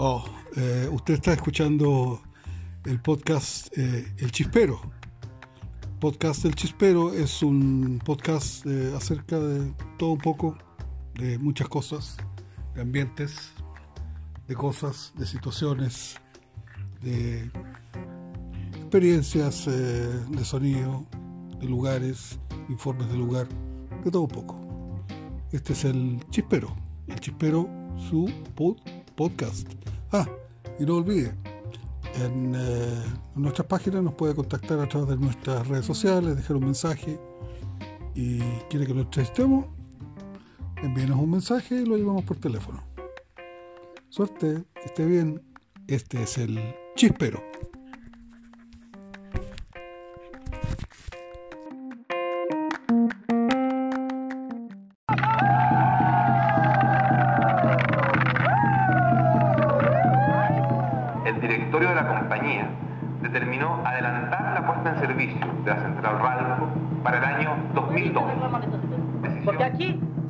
Oh, eh, usted está escuchando el podcast eh, El Chispero. Podcast El Chispero es un podcast eh, acerca de todo un poco, de muchas cosas, de ambientes, de cosas, de situaciones, de experiencias de sonido, de lugares, informes de lugar, de todo un poco. Este es el Chispero. El Chispero, su podcast. Ah, y no olvide, en, eh, en, nuestras páginas nos puede contactar a través de nuestras redes sociales, dejar un mensaje y quiere que lo entrevistemos, envíenos un mensaje y lo llevamos por teléfono. Suerte, esté bien. Este es el Chispero.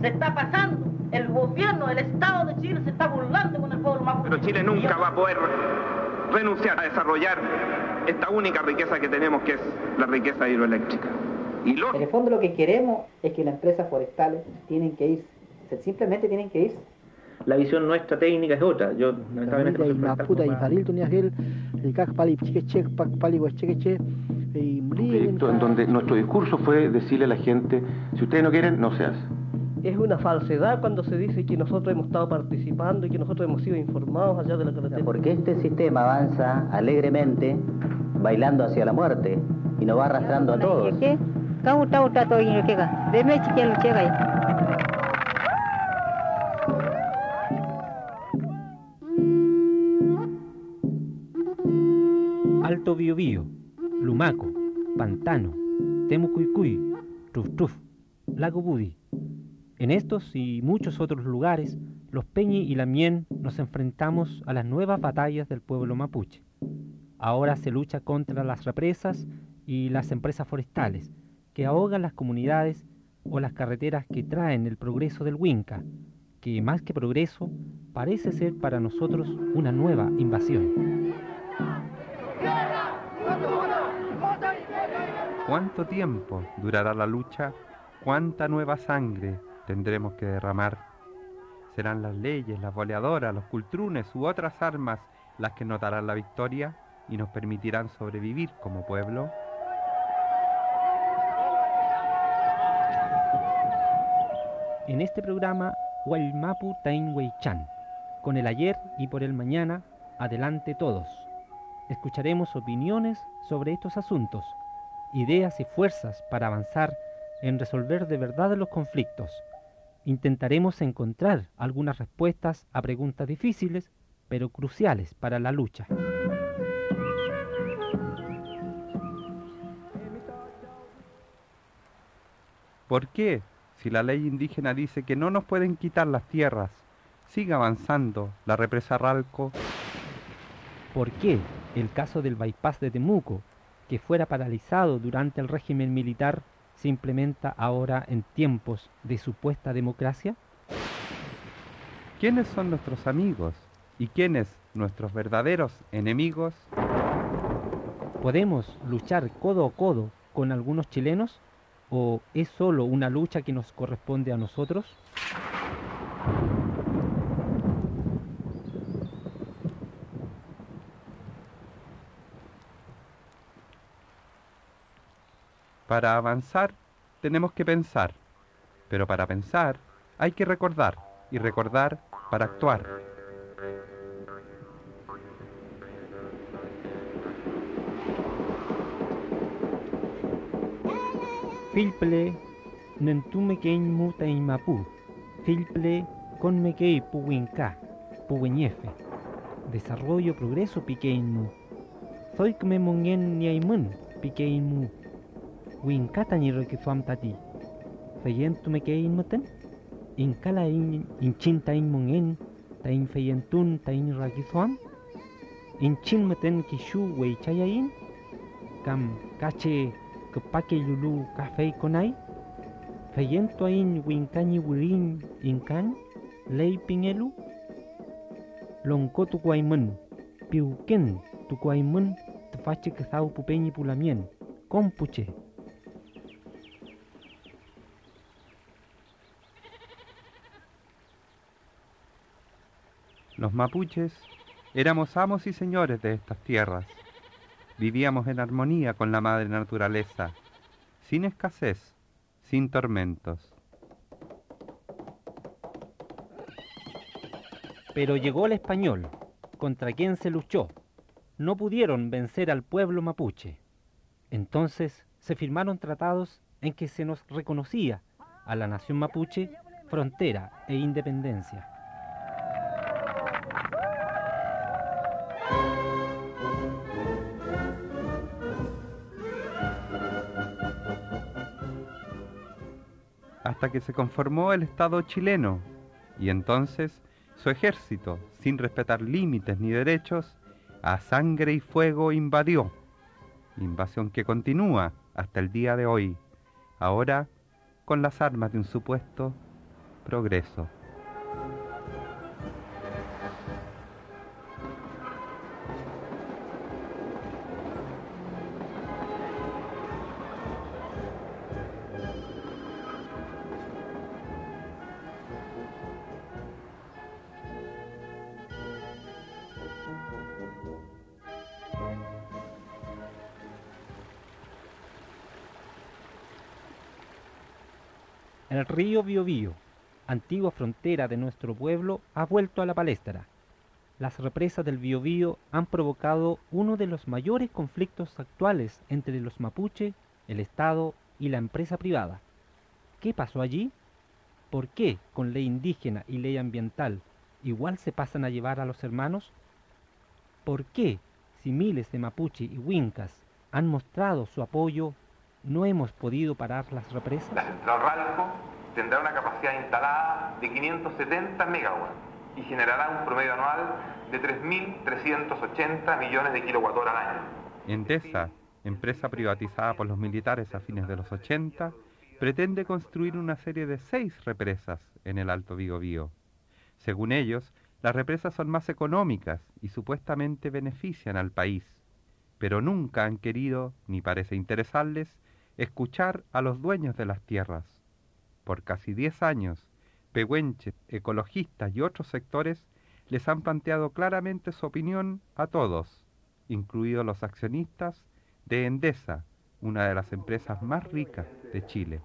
Se está pasando, el gobierno, el Estado de Chile se está burlando de una forma... Pero Chile nunca va a poder renunciar a desarrollar esta única riqueza que tenemos, que es la riqueza hidroeléctrica. Y En el fondo lo que queremos es que las empresas forestales tienen que irse, simplemente tienen que irse la visión nuestra técnica es otra. Yo lamentablemente un proyecto en donde nuestro discurso fue decirle a la gente, si ustedes no quieren, no se hace. Es una falsedad cuando se dice que nosotros hemos estado participando y que nosotros hemos sido informados allá de la carretera. Porque este sistema avanza alegremente, bailando hacia la muerte, y nos va arrastrando a todos. Alto Biobío, Lumaco, Pantano, Temucuicuy, Truf Lago Budi. En estos y muchos otros lugares, los Peñi y la Mien nos enfrentamos a las nuevas batallas del pueblo mapuche. Ahora se lucha contra las represas y las empresas forestales que ahogan las comunidades o las carreteras que traen el progreso del Huinca, que más que progreso parece ser para nosotros una nueva invasión. ¿Cuánto tiempo durará la lucha? ¿Cuánta nueva sangre tendremos que derramar? ¿Serán las leyes, las boleadoras, los cultrunes u otras armas las que notarán la victoria y nos permitirán sobrevivir como pueblo? En este programa, Huaymapu Chan, con el ayer y por el mañana, adelante todos. Escucharemos opiniones sobre estos asuntos ideas y fuerzas para avanzar en resolver de verdad los conflictos. Intentaremos encontrar algunas respuestas a preguntas difíciles, pero cruciales para la lucha. ¿Por qué? Si la ley indígena dice que no nos pueden quitar las tierras, sigue avanzando la represa Ralco. ¿Por qué el caso del bypass de Temuco que fuera paralizado durante el régimen militar se implementa ahora en tiempos de supuesta democracia? ¿Quiénes son nuestros amigos y quiénes nuestros verdaderos enemigos? ¿Podemos luchar codo a codo con algunos chilenos o es solo una lucha que nos corresponde a nosotros? Para avanzar tenemos que pensar, pero para pensar hay que recordar y recordar para actuar. Filple nentume kein muta mapu, filple con mekei puwinka, puweñefe. Desarrollo progreso mu. Soy me mongen ni aimun mu win katani roki fam tati. Fayentu me kei moten. In kala in in tain mongen, tain fayentun tain raki fam. In chin moten kishu wei in. Kam kache kupake lulu kafe konai. Fayentu ain win kani wurin in. Lei pingelu. Longkotu kuaimun. Piuken tu kuaimun. Tepache kesau pupeni pulamien. Kompuche. Los mapuches éramos amos y señores de estas tierras. Vivíamos en armonía con la madre naturaleza, sin escasez, sin tormentos. Pero llegó el español, contra quien se luchó. No pudieron vencer al pueblo mapuche. Entonces se firmaron tratados en que se nos reconocía a la nación mapuche frontera e independencia. Hasta que se conformó el Estado chileno, y entonces su ejército, sin respetar límites ni derechos, a sangre y fuego invadió, invasión que continúa hasta el día de hoy, ahora con las armas de un supuesto progreso. Río Biobío, antigua frontera de nuestro pueblo, ha vuelto a la palestra. Las represas del Biobío han provocado uno de los mayores conflictos actuales entre los mapuche, el Estado y la empresa privada. ¿Qué pasó allí? ¿Por qué con ley indígena y ley ambiental igual se pasan a llevar a los hermanos? ¿Por qué, si miles de mapuche y huincas han mostrado su apoyo no hemos podido parar las represas? Tendrá una capacidad instalada de 570 megawatts y generará un promedio anual de 3.380 millones de kilowatt-hora al año. Endesa, empresa privatizada por los militares a fines de los 80, pretende construir una serie de seis represas en el Alto Biobío. Según ellos, las represas son más económicas y supuestamente benefician al país, pero nunca han querido, ni parece interesarles, escuchar a los dueños de las tierras. Por casi 10 años, pehuenches, ecologistas y otros sectores les han planteado claramente su opinión a todos, incluidos los accionistas de Endesa, una de las empresas más ricas de Chile.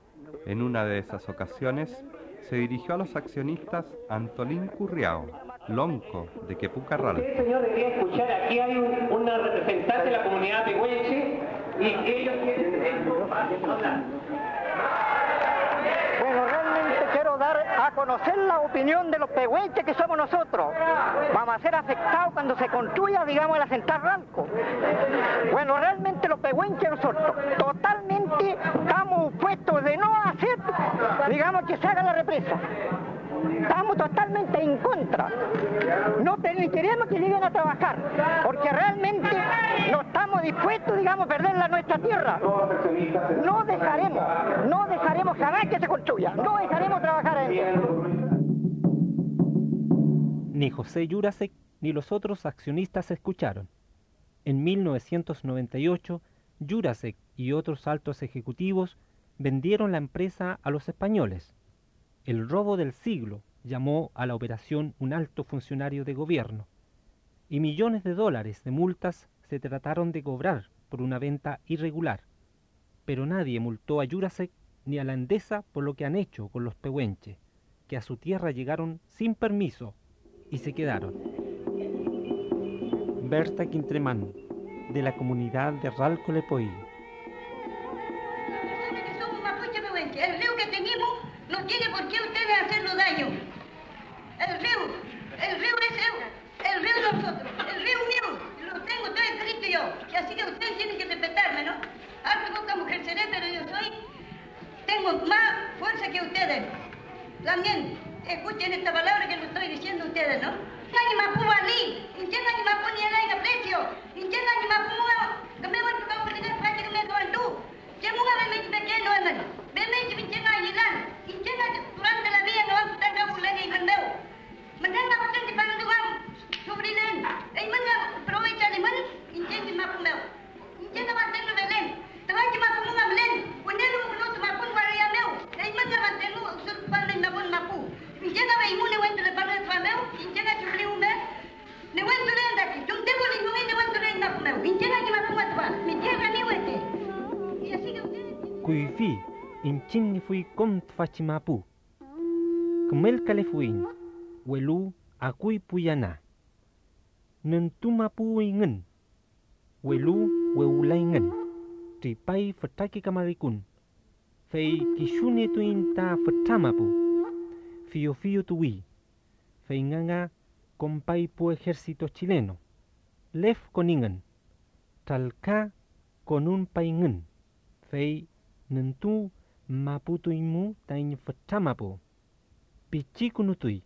En una de esas ocasiones se dirigió a los accionistas Antolín Curriao, lonco de Quepucarral. Usted, señor, escuchar, aquí hay un- representante de la comunidad y ellos quieren hablar. A conocer la opinión de los pehuenches que somos nosotros. Vamos a ser afectados cuando se construya, digamos, la central Ranco. Bueno, realmente los pehuenches nosotros totalmente estamos puestos de no hacer, digamos, que se haga la represa. Estamos totalmente en contra. No permitiremos que lleguen a trabajar, porque realmente no estamos dispuestos, digamos, a perder la nuestra tierra. No dejaremos, no dejaremos jamás que se construya, no dejaremos trabajar eso. Ni José Jurasek ni los otros accionistas escucharon. En 1998, Jurasek y otros altos ejecutivos vendieron la empresa a los españoles. El robo del siglo llamó a la operación un alto funcionario de gobierno. Y millones de dólares de multas se trataron de cobrar por una venta irregular. Pero nadie multó a Jurasek ni a la Endesa por lo que han hecho con los pehuenches, que a su tierra llegaron sin permiso y se quedaron. Berta Quintremán, de la comunidad de Ralco tiene por qué ustedes hacernos daño. El río, el río es el, el río de nosotros, el río mío, lo tengo todo escrito yo. Y así que ustedes tienen que respetarme, ¿no? Hace poca mujer seré, pero yo soy, tengo más fuerza que ustedes. También, escuchen esta palabra que lo estoy diciendo a ustedes, ¿no? Nani mapu ali, inchen nani mapu ni ala precio, inchen nani mapu kami wan kau dengan pagi kami kawan tu. Jangan ada meji meji no aman. Mana nak pun di pandang tuan, cuma ini. Eh mana perawat jadi mana ini di mana pun mel. Ini nak pandang tu melen. Tuan cuma pun mungkin melen. Kau ni pun cuma pun baru yang mel. Eh mana pandang lah tu sur pandang nak pun mampu. Ini lah, nak bayi mule wen tu lepas tuan mel. Ini. Ne wen tu lepas tu. Jom tengok kan, ni mule ne wen tu lepas tu mel. Ini nak cuma pun tuan. Mereka kan ni wete. Kuifi, incin ni fui kom tu faci mampu. Kemel kalifuin. Kemel welu akui puyana. Nentumapu ingen. Welu weulaingen. Tripai fataki kamarikun. Fei kishune tuinta fatamapu. Fio fio tuwi. Fei nganga compai pu ejército chileno. Lef koningen. Talka con un paingen. Fei nentu maputuimu tain fatamapu. Pichikunutui.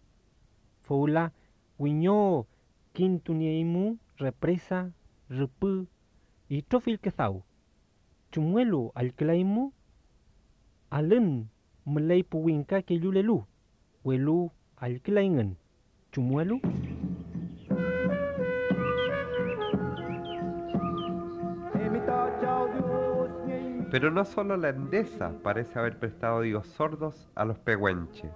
Foula wiño quintunieimu represa rupu y trofil kezau. Chumuelo alkelaimu alun mulai puwinka ke yulelu. Welu alkelaingen. Chumuelo Pero no solo la Endesa parece haber prestado oídos sordos a los pehuenche.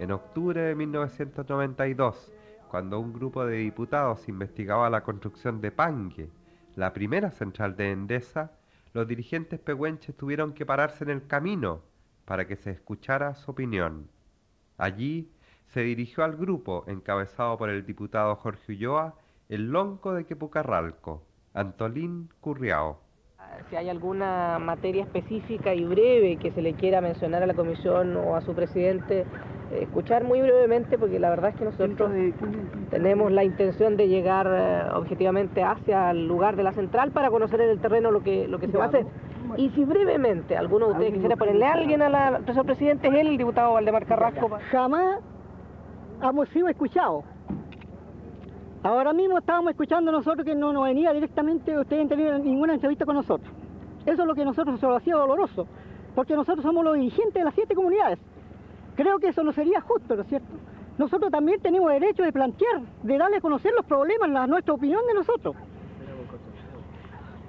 En octubre de 1992, cuando un grupo de diputados investigaba la construcción de Pangue, la primera central de Endesa, los dirigentes pehuenches tuvieron que pararse en el camino para que se escuchara su opinión. Allí se dirigió al grupo encabezado por el diputado Jorge Ulloa, el lonco de Quepucarralco, Antolín Curriao si hay alguna materia específica y breve que se le quiera mencionar a la comisión o a su presidente, escuchar muy brevemente porque la verdad es que nosotros tenemos la intención de llegar eh, objetivamente hacia el lugar de la central para conocer en el terreno lo que, lo que se va a hacer. Y si brevemente alguno de ustedes quisiera ponerle a alguien a la al presidente, es él, el diputado Valdemar Carrasco. Jamás hemos sido escuchados. Ahora mismo estábamos escuchando nosotros que no nos venía directamente ustedes tener ninguna entrevista con nosotros. Eso es lo que nosotros se lo hacía doloroso, porque nosotros somos los dirigentes de las siete comunidades. Creo que eso no sería justo, ¿no es cierto? Nosotros también tenemos derecho de plantear, de darle a conocer los problemas, nuestra opinión de nosotros.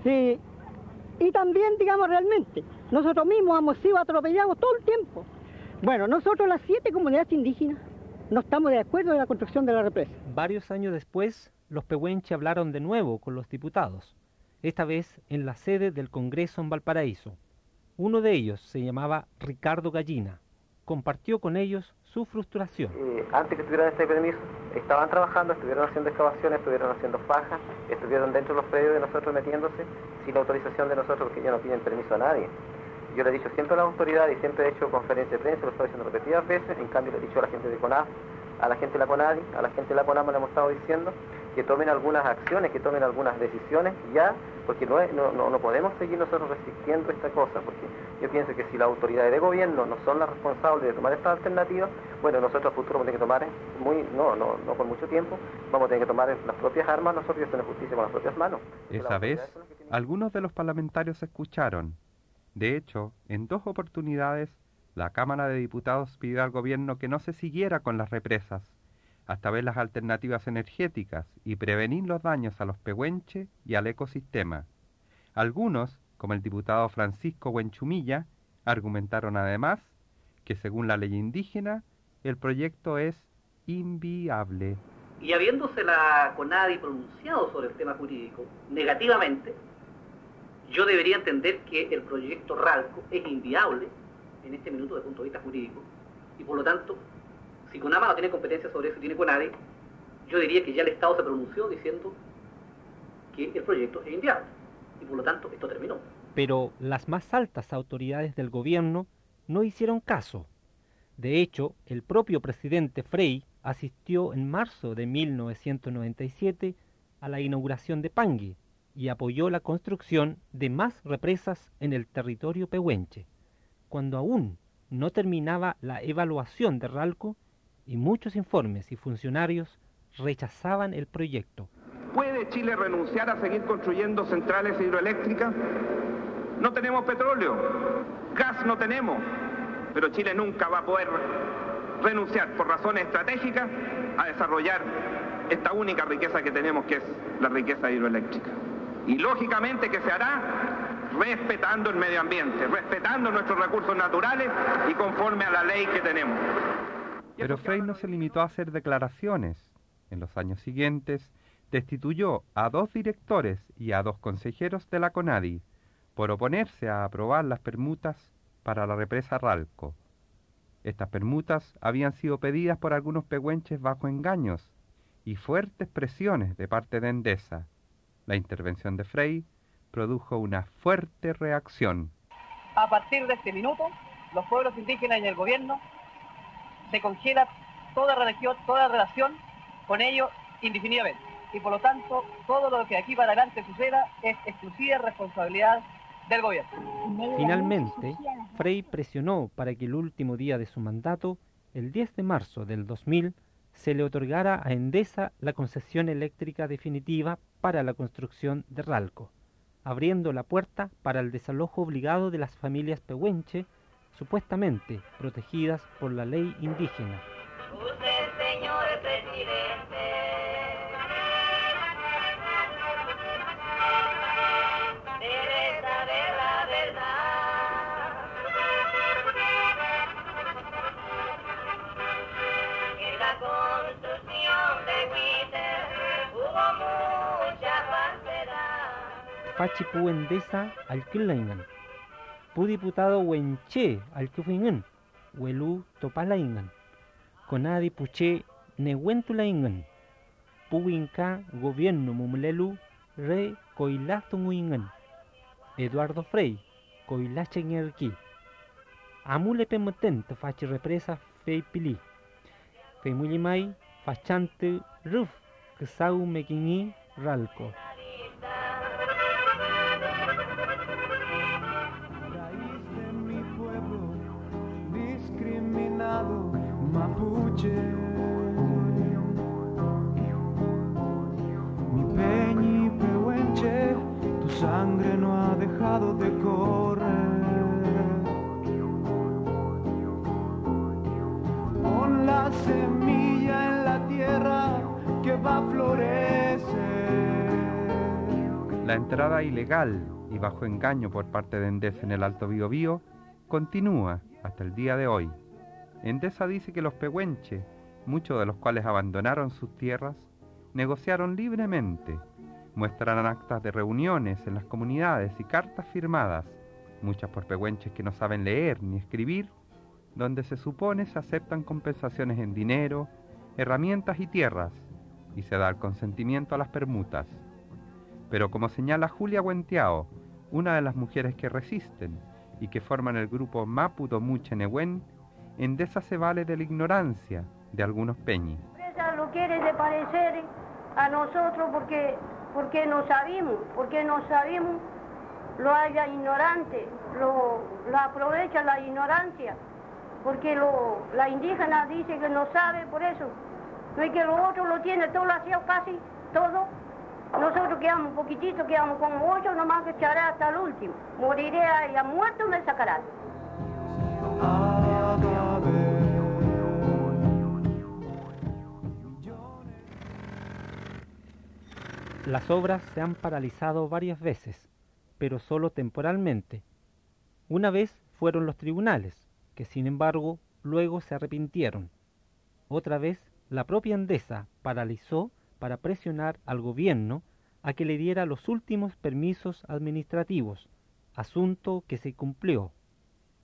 Sí. Y también, digamos realmente, nosotros mismos hemos sido atropellados todo el tiempo. Bueno, nosotros las siete comunidades indígenas no estamos de acuerdo en la construcción de la represa. Varios años después, los pehuenche hablaron de nuevo con los diputados, esta vez en la sede del Congreso en Valparaíso. Uno de ellos se llamaba Ricardo Gallina. Compartió con ellos su frustración. Antes que tuvieran este permiso, estaban trabajando, estuvieron haciendo excavaciones, estuvieron haciendo fajas, estuvieron dentro de los predios de nosotros metiéndose sin autorización de nosotros porque ellos no piden permiso a nadie. Yo le he dicho siempre a las autoridades y siempre he hecho conferencias de prensa, lo estoy diciendo repetidas veces, en cambio le he dicho a la gente de CONAF, a la gente de la CONADI, a la gente de la CONAMA le hemos estado diciendo que tomen algunas acciones, que tomen algunas decisiones ya, porque no, no, no, podemos seguir nosotros resistiendo esta cosa, porque yo pienso que si las autoridades de gobierno no son las responsables de tomar estas alternativas, bueno, nosotros a futuro vamos a tener que tomar, muy, no, no, no por mucho tiempo, vamos a tener que tomar las propias armas nosotros y hacer justicia con las propias manos. Esa vez, algunos de los parlamentarios escucharon de hecho, en dos oportunidades, la Cámara de Diputados pidió al gobierno que no se siguiera con las represas, hasta ver las alternativas energéticas y prevenir los daños a los pehuenche y al ecosistema. Algunos, como el diputado Francisco Huenchumilla, argumentaron además que según la ley indígena, el proyecto es inviable. Y habiéndose la CONADI pronunciado sobre el tema jurídico negativamente, yo debería entender que el proyecto RALCO es inviable en este minuto desde punto de vista jurídico y por lo tanto, si CONAMA no tiene competencia sobre eso tiene CONADE, yo diría que ya el Estado se pronunció diciendo que el proyecto es inviable y por lo tanto esto terminó. Pero las más altas autoridades del gobierno no hicieron caso. De hecho, el propio presidente Frey asistió en marzo de 1997 a la inauguración de Pangui, y apoyó la construcción de más represas en el territorio pehuenche, cuando aún no terminaba la evaluación de Ralco y muchos informes y funcionarios rechazaban el proyecto. ¿Puede Chile renunciar a seguir construyendo centrales hidroeléctricas? No tenemos petróleo, gas no tenemos, pero Chile nunca va a poder renunciar por razones estratégicas a desarrollar esta única riqueza que tenemos, que es la riqueza hidroeléctrica. Y lógicamente que se hará respetando el medio ambiente, respetando nuestros recursos naturales y conforme a la ley que tenemos. Pero Frey no se limitó a hacer declaraciones. En los años siguientes, destituyó a dos directores y a dos consejeros de la CONADI por oponerse a aprobar las permutas para la represa Ralco. Estas permutas habían sido pedidas por algunos pehuenches bajo engaños y fuertes presiones de parte de Endesa. La intervención de Frey produjo una fuerte reacción. A partir de este minuto, los pueblos indígenas y el gobierno se congela toda relación, con ellos indefinidamente. Y por lo tanto, todo lo que aquí para adelante suceda es exclusiva responsabilidad del gobierno. Finalmente, Frey presionó para que el último día de su mandato, el 10 de marzo del 2000, se le otorgara a Endesa la concesión eléctrica definitiva para la construcción de Ralco, abriendo la puerta para el desalojo obligado de las familias pehuenche, supuestamente protegidas por la ley indígena. señor presidente. Debe saber la verdad. En la construcción de Twitter hubo mucha falsedad. Fachipu Endesa al Kilaingan, Pu diputado Wenche al Kufingan, Welu Topalaingan, Conadi Puche Newentulaingan, Puwinka Gobierno Mumlelu Re Coilatunguingan, Eduardo Frey, Coilachengerki, Amule Pemoten Fachi Represa Fei Pili, Femulimai Fachante Ruf, Ksau Mekini Ralco. La entrada ilegal y bajo engaño por parte de Endesa en el Alto Biobío continúa hasta el día de hoy. Endesa dice que los pehuenches, muchos de los cuales abandonaron sus tierras, negociaron libremente. Muestran actas de reuniones en las comunidades y cartas firmadas, muchas por pehuenches que no saben leer ni escribir, donde se supone se aceptan compensaciones en dinero, herramientas y tierras, y se da el consentimiento a las permutas. Pero como señala Julia Huentiao, una de las mujeres que resisten y que forman el grupo Maputo Muche Nehuen, Endesa se vale de la ignorancia de algunos peñis. Ella lo quiere de parecer a nosotros porque, porque no sabemos, porque no sabemos, lo haya ignorante, lo, lo aprovecha la ignorancia, porque lo, la indígena dice que no sabe por eso, no es que lo otro lo tiene, todo lo hacía casi, todo. Nosotros quedamos un poquitito, quedamos como ocho, nomás que echaré hasta el último. Moriré a muerto me sacarán. Las obras se han paralizado varias veces, pero solo temporalmente. Una vez fueron los tribunales, que sin embargo luego se arrepintieron. Otra vez la propia Endesa paralizó para presionar al gobierno a que le diera los últimos permisos administrativos, asunto que se cumplió.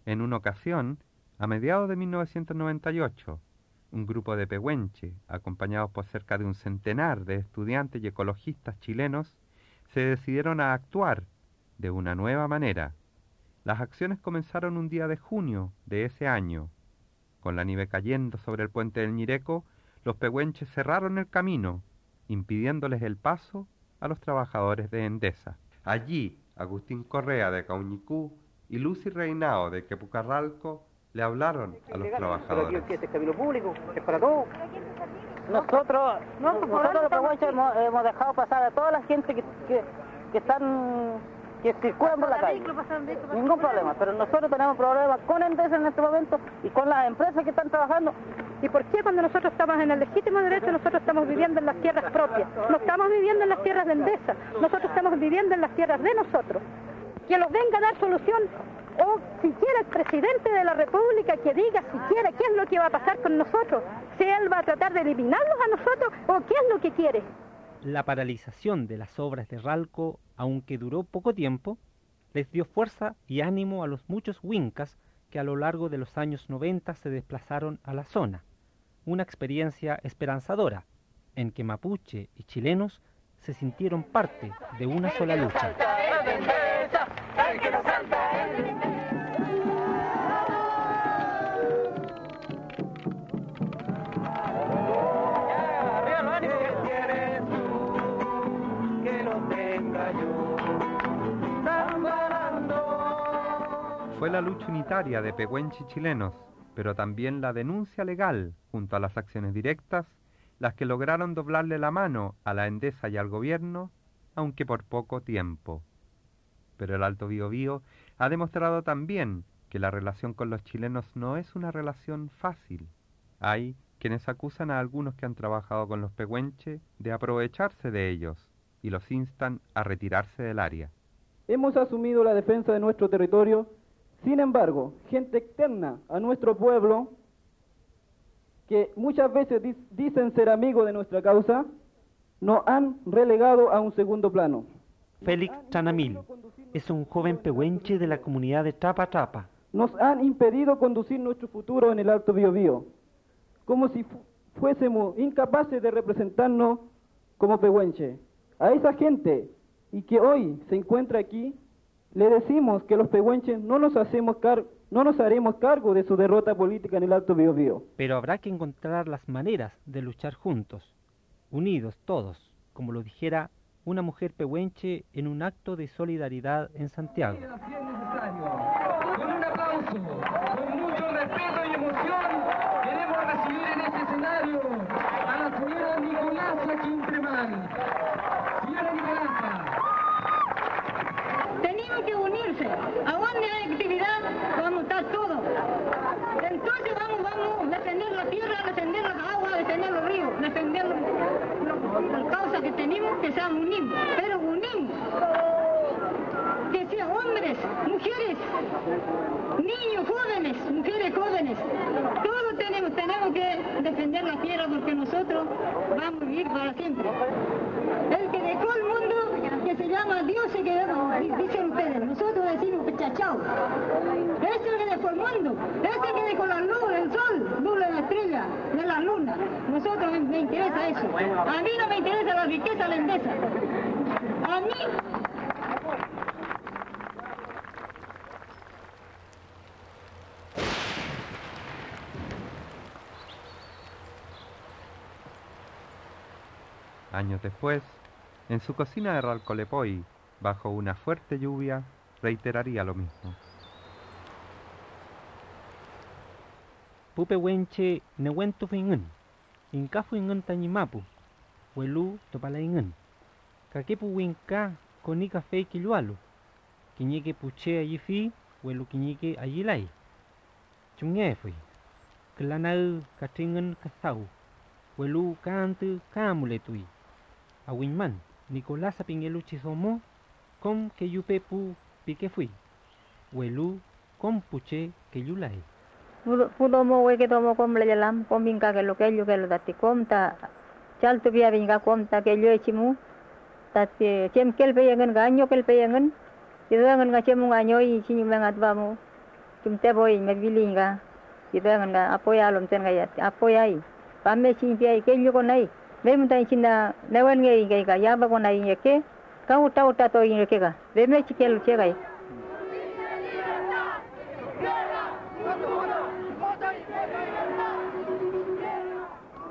En una ocasión, a mediados de 1998, un grupo de pehuenche, acompañados por cerca de un centenar de estudiantes y ecologistas chilenos, se decidieron a actuar de una nueva manera. Las acciones comenzaron un día de junio de ese año. Con la nieve cayendo sobre el puente del Ñireco, los pehuenches cerraron el camino, impidiéndoles el paso a los trabajadores de Endesa. Allí, Agustín Correa de Cauñicú y Lucy Reinao de Quepucarralco le hablaron a los trabajadores. Pero este camino público, es para todos. Nosotros, nosotros los pehuenches hemos, hemos dejado pasar a toda la gente que, que, que están que circulan por la calle. Ningún problema, pero nosotros tenemos problemas con Endesa en este momento y con las empresas que están trabajando. ¿Y por qué cuando nosotros estamos en el legítimo derecho nosotros estamos viviendo en las tierras propias? No estamos viviendo en las tierras de Endesa, nosotros estamos viviendo en las tierras de nosotros. Que nos venga a dar solución o siquiera el presidente de la República que diga siquiera qué es lo que va a pasar con nosotros, si él va a tratar de eliminarnos a nosotros o qué es lo que quiere. La paralización de las obras de Ralco, aunque duró poco tiempo, les dio fuerza y ánimo a los muchos huincas que a lo largo de los años 90 se desplazaron a la zona. Una experiencia esperanzadora, en que mapuche y chilenos se sintieron parte de una sola lucha. Fue la lucha unitaria de pehuenchi chilenos, pero también la denuncia legal, junto a las acciones directas, las que lograron doblarle la mano a la Endesa y al gobierno, aunque por poco tiempo. Pero el Alto Biobío ha demostrado también que la relación con los chilenos no es una relación fácil. Hay quienes acusan a algunos que han trabajado con los pehuenche de aprovecharse de ellos y los instan a retirarse del área. Hemos asumido la defensa de nuestro territorio sin embargo, gente externa a nuestro pueblo, que muchas veces dicen ser amigos de nuestra causa, nos han relegado a un segundo plano. Félix Chanamil es un joven pehuenche de la comunidad de Tapa Tapa. Nos han impedido conducir nuestro futuro en el Alto Biobío, como si fuésemos incapaces de representarnos como pehuenche. A esa gente y que hoy se encuentra aquí, le decimos que los pehuenches no nos, hacemos no nos haremos cargo de su derrota política en el Alto Biobío. Pero habrá que encontrar las maneras de luchar juntos, unidos todos, como lo dijera una mujer pehuenche en un acto de solidaridad en Santiago. Con un aplauso, con mucho respeto y emoción, queremos recibir en este escenario a la señora Nicolasa. Señora Nicolasa, tenemos que unirse. ¿A dónde hay actividad? Vamos a estar todos. Entonces vamos, vamos a defender la tierra, defender las aguas, defender los ríos, defender las causas que tenemos, que sean unidos, pero unimos. Que sean hombres, mujeres, niños, jóvenes, mujeres jóvenes. Todos tenemos, tenemos que defender la tierra porque nosotros vamos a vivir para siempre. El que dejó el mundo que se llama Dios se quedó, dicen ustedes, nosotros decimos pechachao. Es el que dejó el mundo, es el que dejó la luz, el sol, luz de la estrella, de la luna. Nosotros me, interesa eso. A mí no me interesa la riqueza lendesa. A mí Años después, en su cocina de Ralcolepoi, bajo una fuerte lluvia, reiteraría lo mismo. Pupe wenche nehuento fuingen, inka fuingen tañimapu, huelu topalaingen. Kakepu winka konika fe kilualu, kiñeke puche allí fi, huelu kiñeke allí lai. Chungue fui, klanau katingen kasau, huelu kantu kamuletui, awinman. Nicolás Pingeluchi somo, com que yupepu pique fui. Welu, com puche que yulai. Pudo mo we tomo com le yalam, com vinca que lo que yo que lo dati com ta chal tu via vinca com ta que yo echimu. Ta que chem kel pe yangan ganyo kel pe yangan. Itu yangan ga chemu ganyo i chini mengat bamu. Cum te boy me bilinga. Itu yangan ga apoya lom ten ga yat. Apoya i. Pamme chini pia i ke yo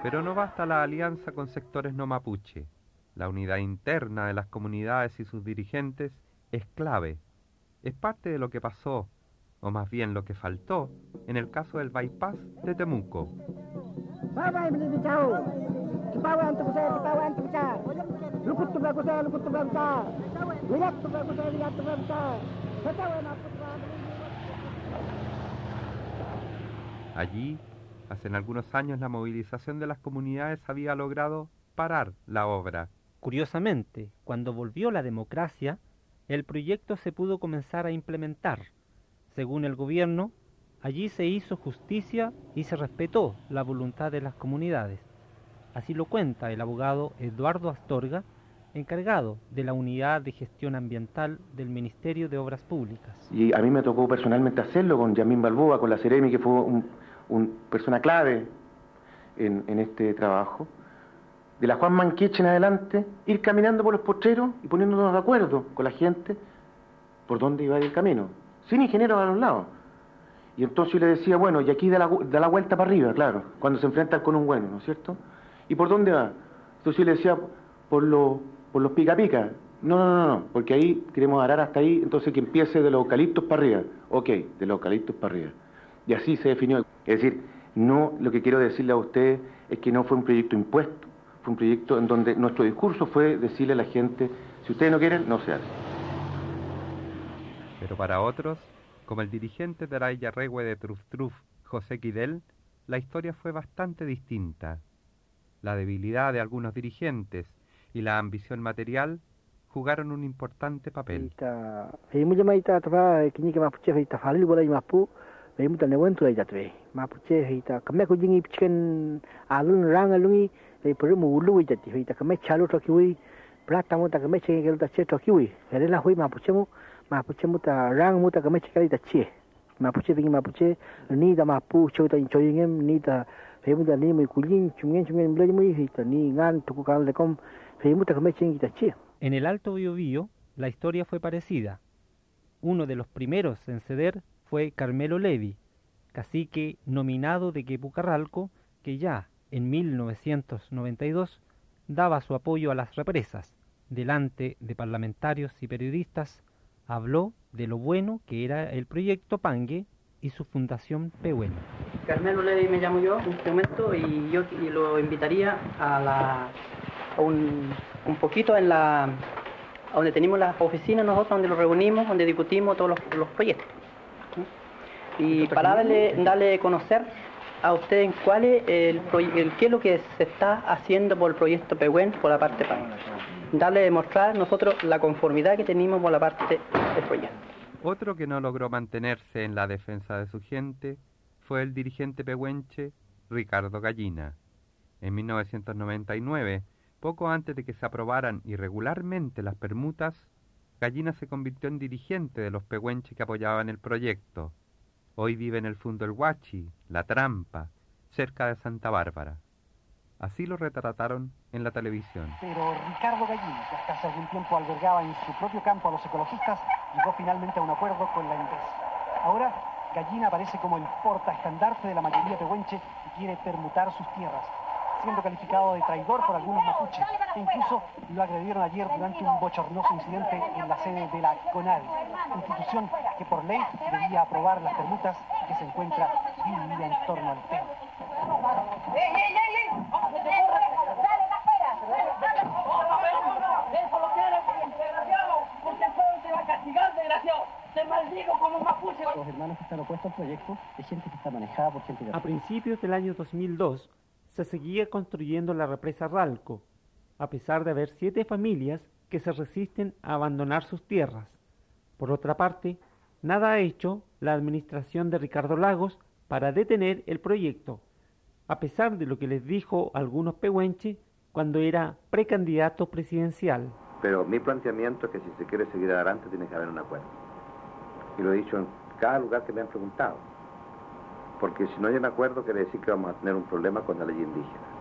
Pero no basta la alianza con sectores no mapuche. La unidad interna de las comunidades y sus dirigentes es clave. Es parte de lo que pasó, o más bien lo que faltó, en el caso del bypass de Temuco. Allí, hace algunos años, la movilización de las comunidades había logrado parar la obra. Curiosamente, cuando volvió la democracia, el proyecto se pudo comenzar a implementar. Según el gobierno, allí se hizo justicia y se respetó la voluntad de las comunidades. Así lo cuenta el abogado Eduardo Astorga encargado de la Unidad de Gestión Ambiental del Ministerio de Obras Públicas. Y a mí me tocó personalmente hacerlo con Yamín Balboa, con la Ceremi, que fue una un persona clave en, en, este trabajo. De la Juan Manqueche en adelante, ir caminando por los potreros y poniéndonos de acuerdo con la gente por dónde iba el camino, sin ingenieros a los lados. Y entonces yo le decía, bueno, y aquí da la, da la vuelta para arriba, claro, cuando se enfrentan con un bueno, ¿no es cierto? ¿Y por dónde va? Entonces yo le decía, por, lo, por los pica pica. No, no, no, no, porque ahí queremos arar hasta ahí, entonces que empiece de los eucaliptos para arriba. Ok, de los eucaliptos para arriba. Y así se definió. Es decir, no, lo que quiero decirle a ustedes es que no fue un proyecto impuesto, fue un proyecto en donde nuestro discurso fue decirle a la gente, si ustedes no quieren, no se hace. Pero para otros, como el dirigente de Araya Regue de Truf Truf, José Quidel, la historia fue bastante distinta. La debilidad de algunos dirigentes y la ambición material jugaron un importante papel. Vei muta ne wentu ai tatwe. Ma puche heita kame ko jingi pichen alun rang alungi vei puru mu ulu i tati heita kame chalu to kiwi plata muta kame che ngelu ta che to kiwi. Hele la hui ma puche mu ma puche muta rang muta kame che kali ta che. Ma puche vingi ma puche ni da ni da ta che. En el Alto Biobío, la historia fue parecida. Uno de los primeros en ceder fue Carmelo Levi, cacique nominado de Quepucarralco, que ya en 1992 daba su apoyo a las represas. Delante de parlamentarios y periodistas, habló de lo bueno que era el proyecto Pangue y su fundación Pehuen. Carmelo Levi me llamo yo en este momento y yo y lo invitaría a, la, a un, un poquito en la a donde tenemos las oficinas nosotros, donde lo reunimos, donde discutimos todos los, los proyectos. Y para darle, darle a conocer a ustedes cuál es el, el, qué es lo que se está haciendo por el proyecto Pehuen por la parte PAN. Darle a demostrar nosotros la conformidad que tenemos por la parte del proyecto. Otro que no logró mantenerse en la defensa de su gente fue el dirigente pehuenche Ricardo Gallina. En 1999, poco antes de que se aprobaran irregularmente las permutas, Gallina se convirtió en dirigente de los pehuenches que apoyaban el proyecto. Hoy vive en el Fundo El Huachi, La Trampa, cerca de Santa Bárbara. Así lo retrataron en la televisión. Pero Ricardo Gallina, que hasta hace algún tiempo albergaba en su propio campo a los ecologistas, llegó finalmente a un acuerdo con la INDES. Ahora, Gallina aparece como el portaestandarte de la mayoría pehuenche y quiere permutar sus tierras, siendo calificado de traidor por algunos mapuches. E incluso lo agredieron ayer durante un bochornoso incidente en la sede de la CONADI, institución que por ley debía aprobar las permutas que se encuentra dividida en torno al tema. Los hermanos que están opuestos al proyecto es gente que está manejada por gente de... A principios del año 2002 se seguía construyendo la represa Ralco, a pesar de haber siete familias que se resisten a abandonar sus tierras. Por otra parte, nada ha hecho la administración de Ricardo Lagos para detener el proyecto, a pesar de lo que les dijo algunos pehuenches cuando era precandidato presidencial. Pero mi planteamiento es que si se quiere seguir adelante tiene que haber un acuerdo. Y lo he dicho en cada lugar que me han preguntado. Porque si no hay un acuerdo quiere decir que vamos a tener un problema con la ley indígena.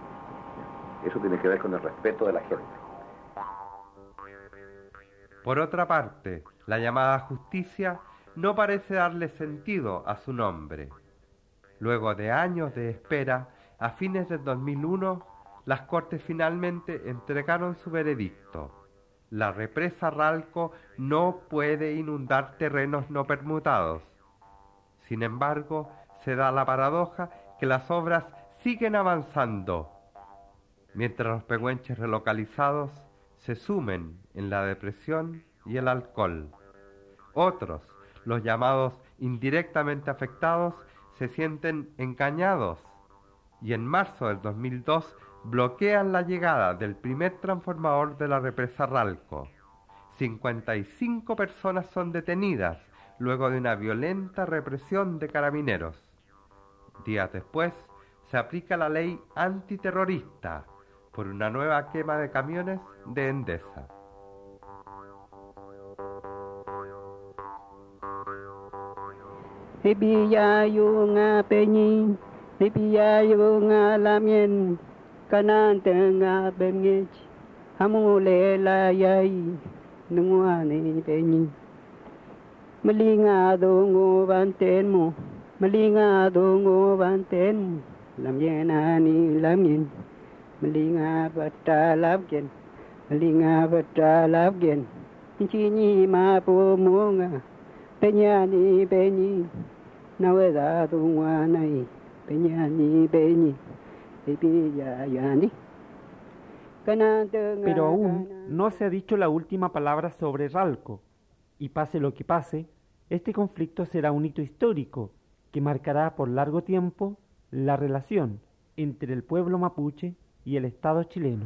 Eso tiene que ver con el respeto de la gente. Por otra parte, la llamada justicia no parece darle sentido a su nombre. Luego de años de espera, a fines del 2001, las Cortes finalmente entregaron su veredicto. La represa Ralco no puede inundar terrenos no permutados. Sin embargo, se da la paradoja que las obras siguen avanzando, mientras los pehuenches relocalizados se sumen en la depresión y el alcohol. Otros, los llamados indirectamente afectados, se sienten engañados y en marzo del 2002 bloquean la llegada del primer transformador de la represa Ralco. 55 personas son detenidas luego de una violenta represión de carabineros. Días después, se aplica la ley antiterrorista, por una nueva quema de camiones de Endesa. kanan te nga bem nge chi hamu le la yai nungwa ni te ni mali nga do ngo ban ten mo mali nga do ngo ban ten mo lam ye na ni lam yin mali nga bat ta lap gen mali nga bat ta lap gen chi ni ma po mo nga pe nya ni pe ni na we da do ngwa nai pe nya ni pe Pero aún no se ha dicho la última palabra sobre Ralco, y pase lo que pase, este conflicto será un hito histórico que marcará por largo tiempo la relación entre el pueblo mapuche y el Estado chileno.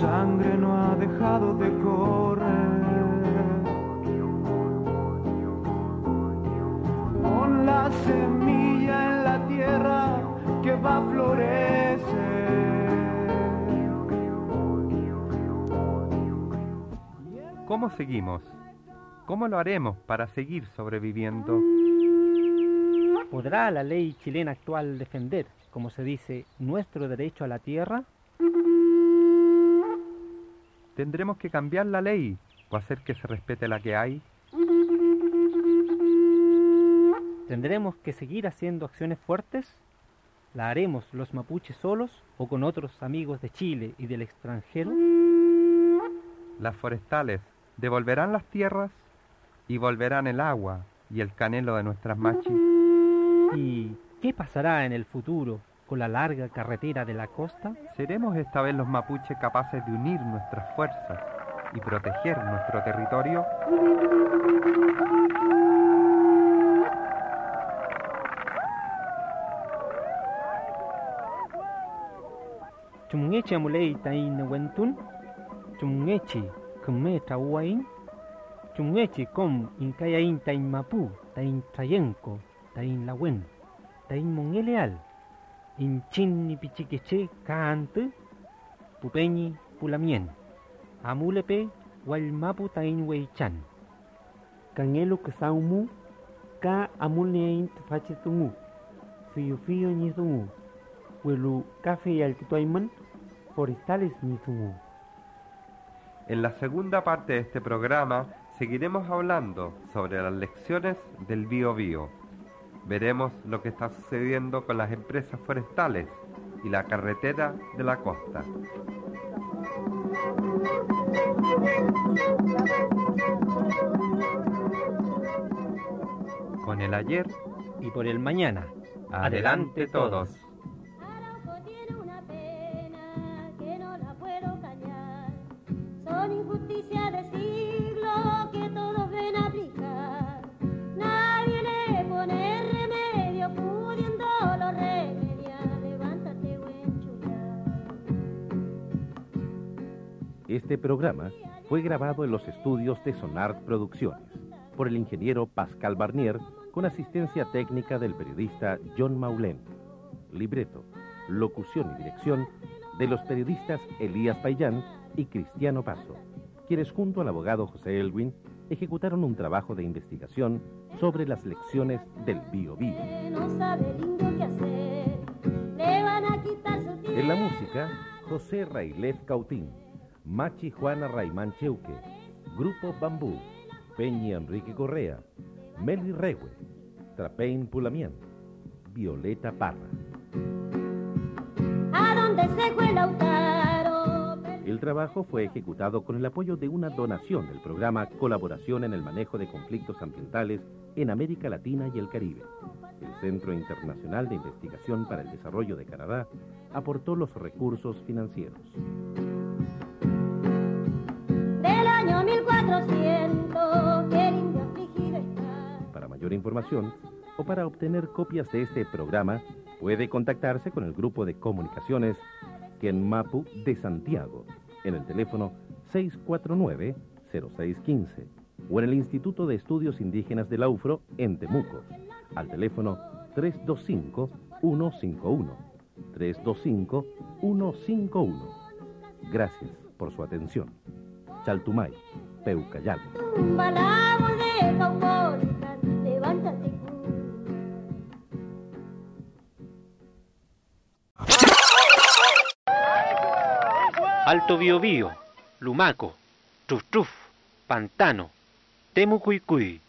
sangre no ha dejado de correr. Pon la semilla en la tierra que va a florecer. ¿Cómo seguimos? ¿Cómo lo haremos para seguir sobreviviendo? ¿Podrá la ley chilena actual defender, como se dice, nuestro derecho a la tierra? ¿Tendremos que cambiar la ley o hacer que se respete la que hay? ¿Tendremos que seguir haciendo acciones fuertes? ¿La haremos los mapuches solos o con otros amigos de Chile y del extranjero? Las forestales devolverán las tierras y volverán el agua y el canelo de nuestras machis. ¿Y qué pasará en el futuro con la larga carretera de la costa? ¿Seremos esta vez los mapuches capaces de unir nuestras fuerzas y proteger nuestro territorio? Chumngechi amulei tain wentun, chumngechi kume tawain, chumngechi kom inkayain tain mapu, tain trayenko, tain lawen, tain mongeleal, inchin ni pichiqueche kaante, pupeñi pulamien, amulepe wal mapu tain weichan. Kangelo kesaumu, ka amulnein fachetungu, fiyo fiyo nyizungu, welu kafe yalkituaiman, forestales nyizungu. En la segunda parte de este programa seguiremos hablando sobre las lecciones del Bio Bio. Veremos lo que está sucediendo con las empresas forestales y la carretera de la costa. Con el ayer y por el mañana. Adelante todos. Este programa fue grabado en los estudios de Sonar Producciones por el ingeniero Pascal Barnier con asistencia técnica del periodista John Maulén. Libreto, locución y dirección de los periodistas Elías Payán y Cristiano Paso, quienes junto al abogado José Elwin ejecutaron un trabajo de investigación sobre las lecciones del Bio Bio. En la música, José Railet Cautín, Machi Juana Raimán Cheuque, Grupo Bambú, Peñi Enrique Correa, Meli Regue, Trapein Pulamien, Violeta Parra. ¿A dónde se fue Lautaro? El trabajo fue ejecutado con el apoyo de una donación del programa Colaboración en el Manejo de Conflictos Ambientales en América Latina y el Caribe. El Centro Internacional de Investigación para el Desarrollo de Canadá aportó los recursos financieros. Del año 1400, que el indio afligido está. Para mayor información o para obtener copias de este programa, puede contactarse con el grupo de comunicaciones Kenmapu de Santiago en el teléfono 649-0615 o en el Instituto de Estudios Indígenas de la UFRO en Temuco al teléfono 325-151. 325-151. Gracias por su atención. Chaltumay, Peucayal. Alto Biobío, Lumaco, Truf Pantano, Temucuicuy,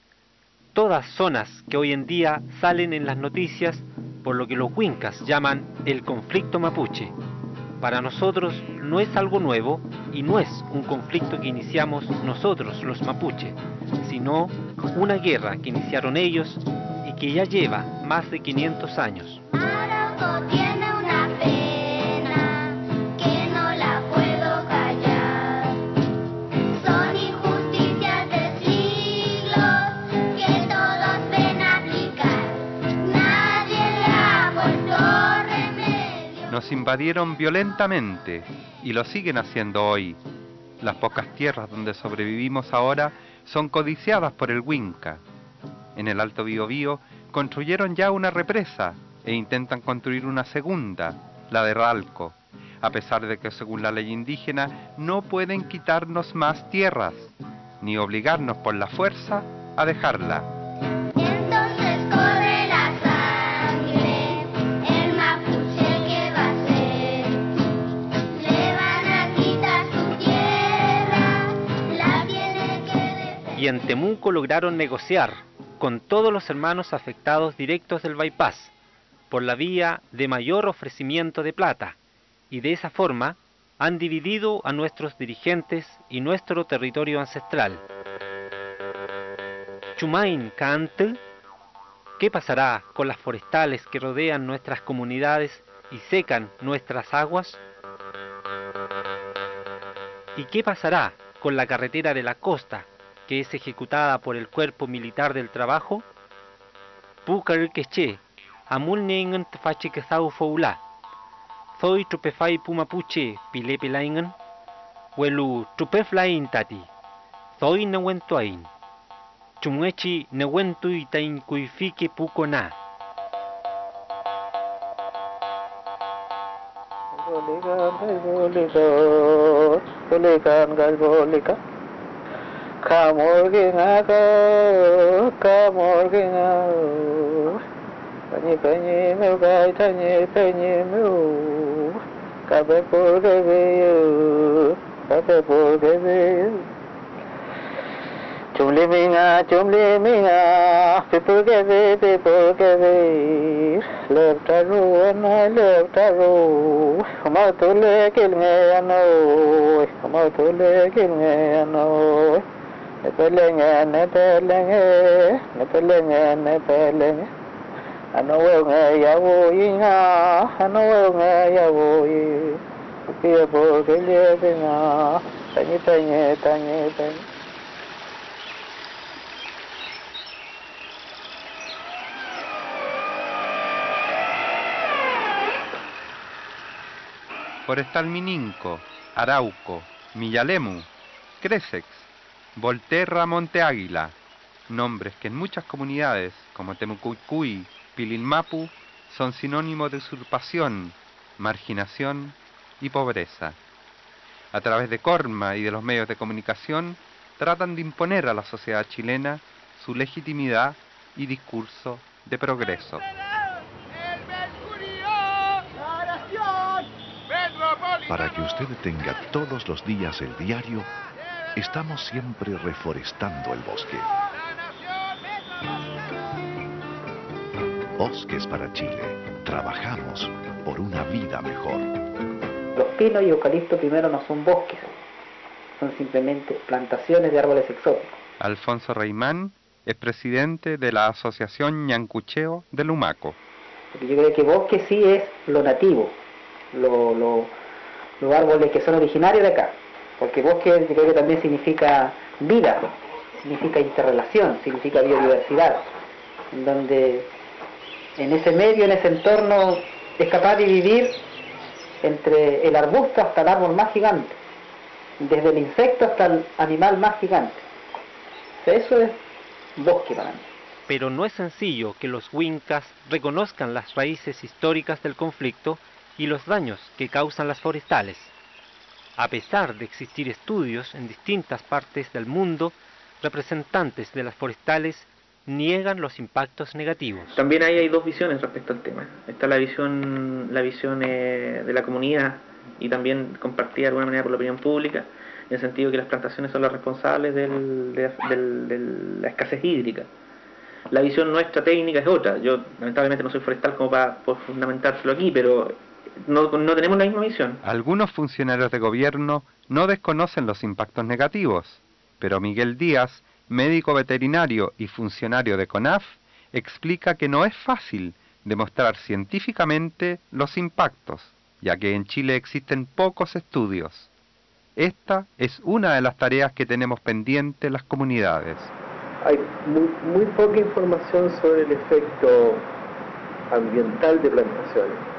todas zonas que hoy en día salen en las noticias por lo que los huincas llaman el conflicto mapuche. Para nosotros no es algo nuevo y no es un conflicto que iniciamos nosotros los mapuche, sino una guerra que iniciaron ellos y que ya lleva más de 500 años. Nos invadieron violentamente y lo siguen haciendo hoy. Las pocas tierras donde sobrevivimos ahora son codiciadas por el Huinca. En el Alto Biobío construyeron ya una represa e intentan construir una segunda, la de Ralco, a pesar de que según la ley indígena no pueden quitarnos más tierras, ni obligarnos por la fuerza a dejarla. Y en Temuco lograron negociar con todos los hermanos afectados directos del bypass por la vía de mayor ofrecimiento de plata y de esa forma han dividido a nuestros dirigentes y nuestro territorio ancestral. Chumain Kant, ¿qué pasará con las forestales que rodean nuestras comunidades y secan nuestras aguas? ¿Y qué pasará con la carretera de la costa que es ejecutada por el Cuerpo Militar del Trabajo? Pukar queche, amul nengen tfache que zau foula. Zoi trupefai pumapuche pilepe laingen. Welu trupeflain tati. Zoi newentuain. Chumwechi newentu itain kuifike pukona. Каморгина, Каморгина, Пани, пани, мил, гайта, не, пани, мил, Кабе пургавею, Кабе пургавею. Chum li mi nga, chum li mi nga, people give it, people give it. Love ta ru, and I love ta ru. Mà tu lê kil nghe anoi, mà tu lê kil nghe anoi. Yawo inga Ano nge yawo i Kia po kelie penga Tanyi penye tanyi penye Forestal Mininco, Arauco, Millalemu, Cresex, Volterra Monte Águila, nombres que en muchas comunidades como Temucuicuy, Pilinmapu son sinónimos de usurpación, marginación y pobreza. A través de Corma y de los medios de comunicación tratan de imponer a la sociedad chilena su legitimidad y discurso de progreso. Para que usted tenga todos los días el diario, estamos siempre reforestando el bosque. Bosques para Chile. Trabajamos por una vida mejor. pino y eucalipto primero no son bosques, son simplemente plantaciones de árboles exóticos. Alfonso Reimán es presidente de la Asociación Ñancucheo de Lumaco. Porque yo creo que bosque sí es lo nativo, lo- lo- los árboles que son originarios de acá. Porque bosque creo también significa vida, significa interrelación, significa biodiversidad, donde en ese medio, en ese entorno, es capaz de vivir entre el arbusto hasta el árbol más gigante, desde el insecto hasta el animal más gigante. O eso es bosque para mí. Pero no es sencillo que los wincas reconozcan las raíces históricas del conflicto y los daños que causan las forestales. A pesar de existir estudios en distintas partes del mundo, representantes de las forestales niegan los impactos negativos. También ahí hay dos visiones respecto al tema. Está la visión, la visión eh, de la comunidad y también compartida de alguna manera por la opinión pública, en el sentido que las plantaciones son las responsables del- de, de la escasez hídrica. La visión nuestra técnica es otra. Yo lamentablemente no soy forestal como para, fundamentárselo aquí, pero no, no tenemos la misma visión. Algunos funcionarios de gobierno no desconocen los impactos negativos, pero Miguel Díaz, médico veterinario y funcionario de CONAF, explica que no es fácil demostrar científicamente los impactos, ya que en Chile existen pocos estudios. Esta es una de las tareas que tenemos pendiente las comunidades. Hay muy, muy poca información sobre el efecto ambiental de plantaciones.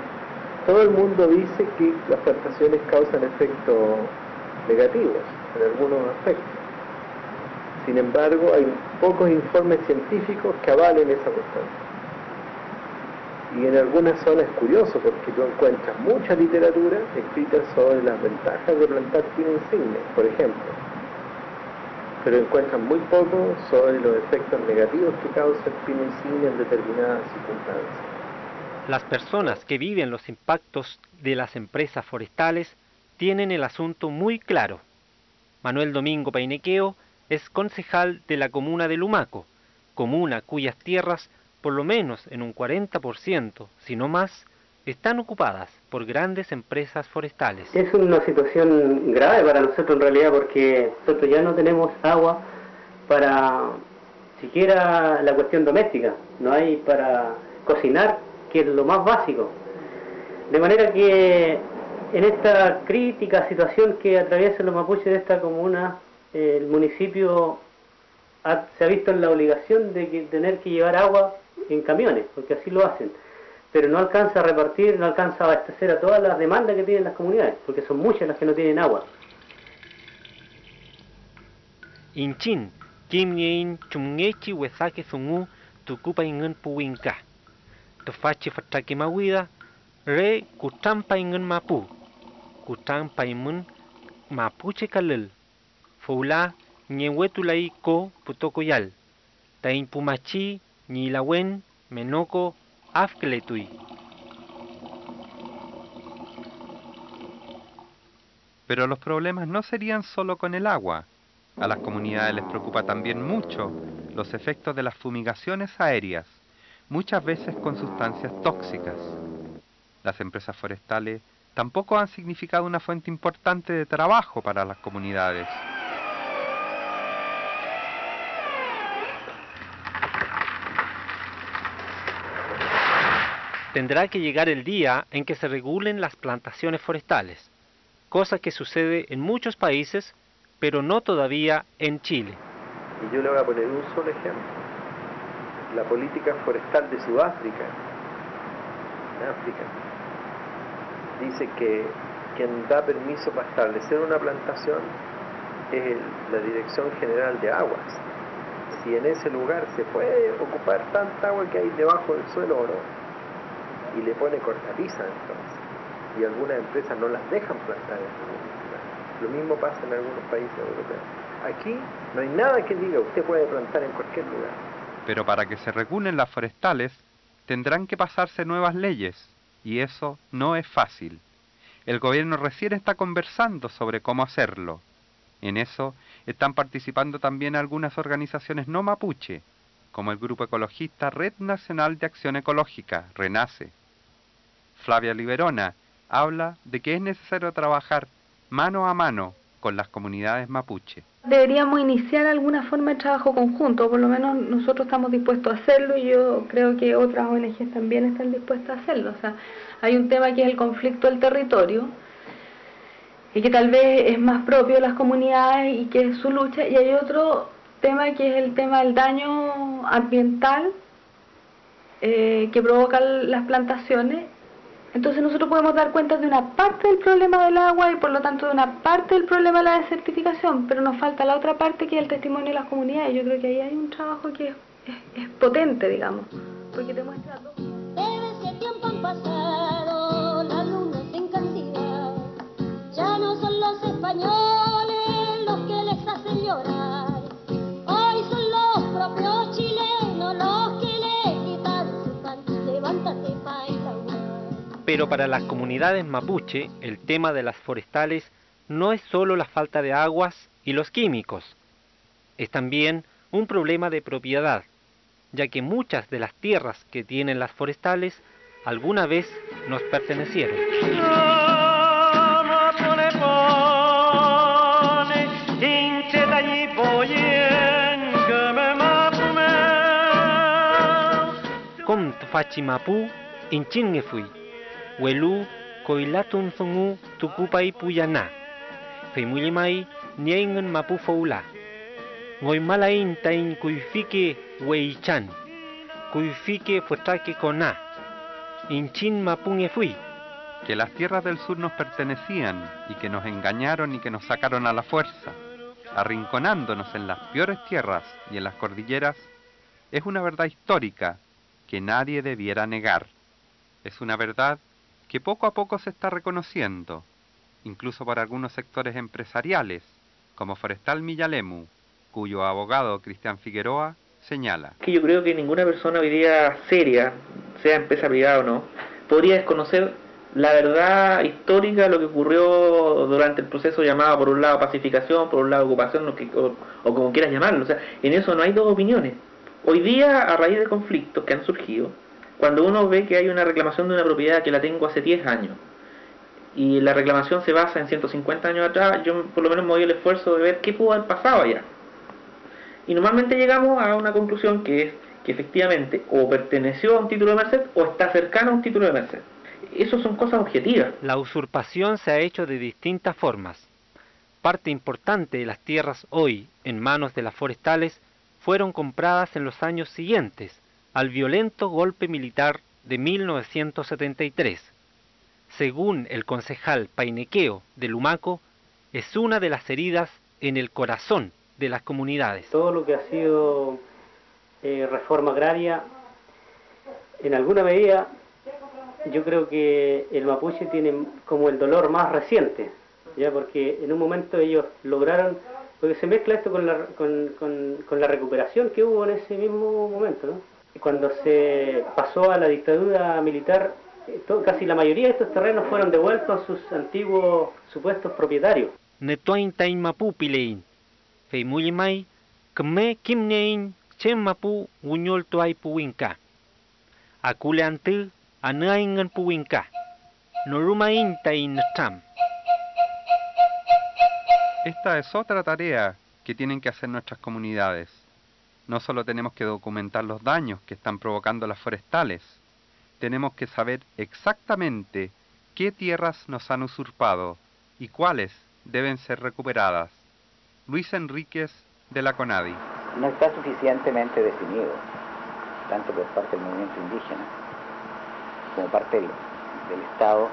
Todo el mundo dice que las plantaciones causan efectos negativos en algunos aspectos. Sin embargo, hay pocos informes científicos que avalen esa cuestión. Y en algunas zonas es curioso porque tú encuentras mucha literatura escrita sobre las ventajas de plantar pino insigne, por ejemplo pero encuentran muy poco sobre los efectos negativos que causa el pino insigne en determinadas circunstancias. Las personas que viven los impactos de las empresas forestales tienen el asunto muy claro. Manuel Domingo Painequeo es concejal de la comuna de Lumaco, comuna cuyas tierras, por lo menos en un 40%, si no más, están ocupadas por grandes empresas forestales. Es una situación grave para nosotros en realidad porque nosotros ya no tenemos agua para siquiera la cuestión doméstica, no hay para cocinar, que es lo más básico. De manera que en esta crítica situación que atraviesan los mapuches de esta comuna, eh, el municipio se ha visto en la obligación de que- tener que llevar agua en camiones, porque así lo hacen pero no alcanza a repartir, no alcanza a abastecer a todas las demandas que tienen las comunidades, porque son muchas las que no tienen agua. Pero los problemas no serían solo con el agua. A las comunidades les preocupa también mucho los efectos de las fumigaciones aéreas, muchas veces con sustancias tóxicas. Las empresas forestales tampoco han significado una fuente importante de trabajo para las comunidades. Tendrá que llegar el día en que se regulen las plantaciones forestales, cosa que sucede en muchos países, pero no todavía en Chile. Y yo le voy a poner un solo ejemplo. La política forestal de Sudáfrica, África, dice que quien da permiso para establecer una plantación es la Dirección General de Aguas. Si en ese lugar se puede ocupar tanta agua que hay debajo del suelo o. Y le pone cortapisa entonces. Y algunas empresas no las dejan plantar en. Lo mismo pasa en algunos países europeos. Aquí no hay nada que diga usted puede plantar en cualquier lugar. Pero para que se regulen las forestales, tendrán que pasarse nuevas leyes, y eso no es fácil. El gobierno recién está conversando sobre cómo hacerlo. En eso están participando también algunas organizaciones no mapuche, como el grupo ecologista Red Nacional de Acción Ecológica, RENACE. Flavia Liberona, habla de que es necesario trabajar mano a mano con las comunidades mapuche. Deberíamos iniciar alguna forma de trabajo conjunto, por lo menos nosotros estamos dispuestos a hacerlo y yo creo que otras ONGs también están dispuestas a hacerlo. O sea, hay un tema que es el conflicto del territorio y que tal vez es más propio de las comunidades y que es su lucha, y hay otro tema que es el tema del daño ambiental eh, que provocan las plantaciones entonces nosotros podemos dar cuenta de una parte del problema del agua y por lo tanto de una parte del problema de la desertificación, pero nos falta la otra parte que es el testimonio de las comunidades. Yo creo que ahí hay un trabajo que es, es- es potente, digamos, porque te muestra dos. Pero para las comunidades mapuche, el tema de las forestales no es solo la falta de aguas y los químicos, es también un problema de propiedad, ya que muchas de las tierras que tienen las forestales alguna vez nos pertenecieron. Kom fachimapu inchinngefui, welu koilatun songu tukupai puyana, feimulimai niengen mapu foula, ngoi malain tain kuifike weichan, kuifike fuetake kona, inchin mapungefui. que las tierras del sur nos pertenecían y que nos engañaron y que nos sacaron a la fuerza, arrinconándonos en las peores tierras y en las cordilleras, es una verdad histórica que nadie debiera negar. Es una verdad que poco a poco se está reconociendo, incluso por algunos sectores empresariales, como Forestal Millalemu, cuyo abogado Cristian Figueroa señala. que yo creo que ninguna persona hoy día seria, sea empresa privada o no, podría desconocer la verdad histórica lo que ocurrió durante el proceso llamado por un lado pacificación, por un lado ocupación, o- o como quieras llamarlo. O sea, en eso no hay dos opiniones. Hoy día, a raíz de conflictos que han surgido, cuando uno ve que hay una reclamación de una propiedad que la tengo hace 10 años, y la reclamación se basa en 150 años atrás, yo por lo menos me doy el esfuerzo de ver qué pudo haber pasado allá. Y normalmente llegamos a una conclusión que es que efectivamente o perteneció a un título de merced o está cercano a un título de merced. Eso son cosas objetivas. La usurpación se ha hecho de distintas formas. Parte importante de las tierras hoy en manos de las forestales fueron compradas en los años siguientes al violento golpe militar de 1973. Según el concejal Painequeo de Lumaco, es una de las heridas en el corazón de las comunidades. todo lo que ha sido eh, reforma agraria, en alguna medida yo creo que el mapuche tiene como el dolor más reciente, ya porque en un momento ellos lograron, porque se mezcla esto con la, con, la recuperación que hubo en ese mismo momento, ¿no? Cuando se pasó a la dictadura militar, eh, to- casi la mayoría de estos terrenos fueron devueltos a sus antiguos supuestos propietarios. Netuain tain mapu pilein. Feimulimai, kme kimnein chen mapu gunyol tuai puwinka. Akule antu anaingan puwinka. Norumain tain tam. Esta es otra tarea que tienen que hacer nuestras comunidades. No solo tenemos que documentar los daños que están provocando las forestales, tenemos que saber exactamente qué tierras nos han usurpado y cuáles deben ser recuperadas. Luis Enríquez de la CONADI. no está suficientemente definido, tanto por parte del movimiento indígena como parte del, del Estado,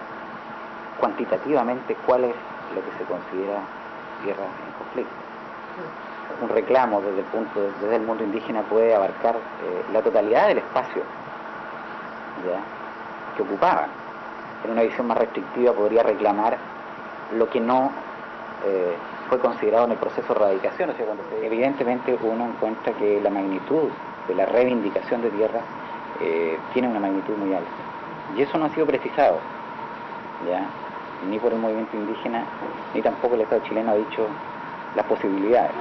cuantitativamente cuál es lo que se considera tierra en conflicto. Un reclamo desde el punto desde el mundo indígena puede abarcar eh, la totalidad del espacio ¿ya? que ocupaban. En una visión más restrictiva podría reclamar lo que no eh, fue considerado en el proceso de erradicación. O sea, cuando evidentemente uno encuentra que la magnitud de la reivindicación de tierra eh, tiene una magnitud muy alta. Y eso no ha sido precisado, ¿ya? ni por el movimiento indígena, ni tampoco el Estado chileno ha dicho las posibilidades.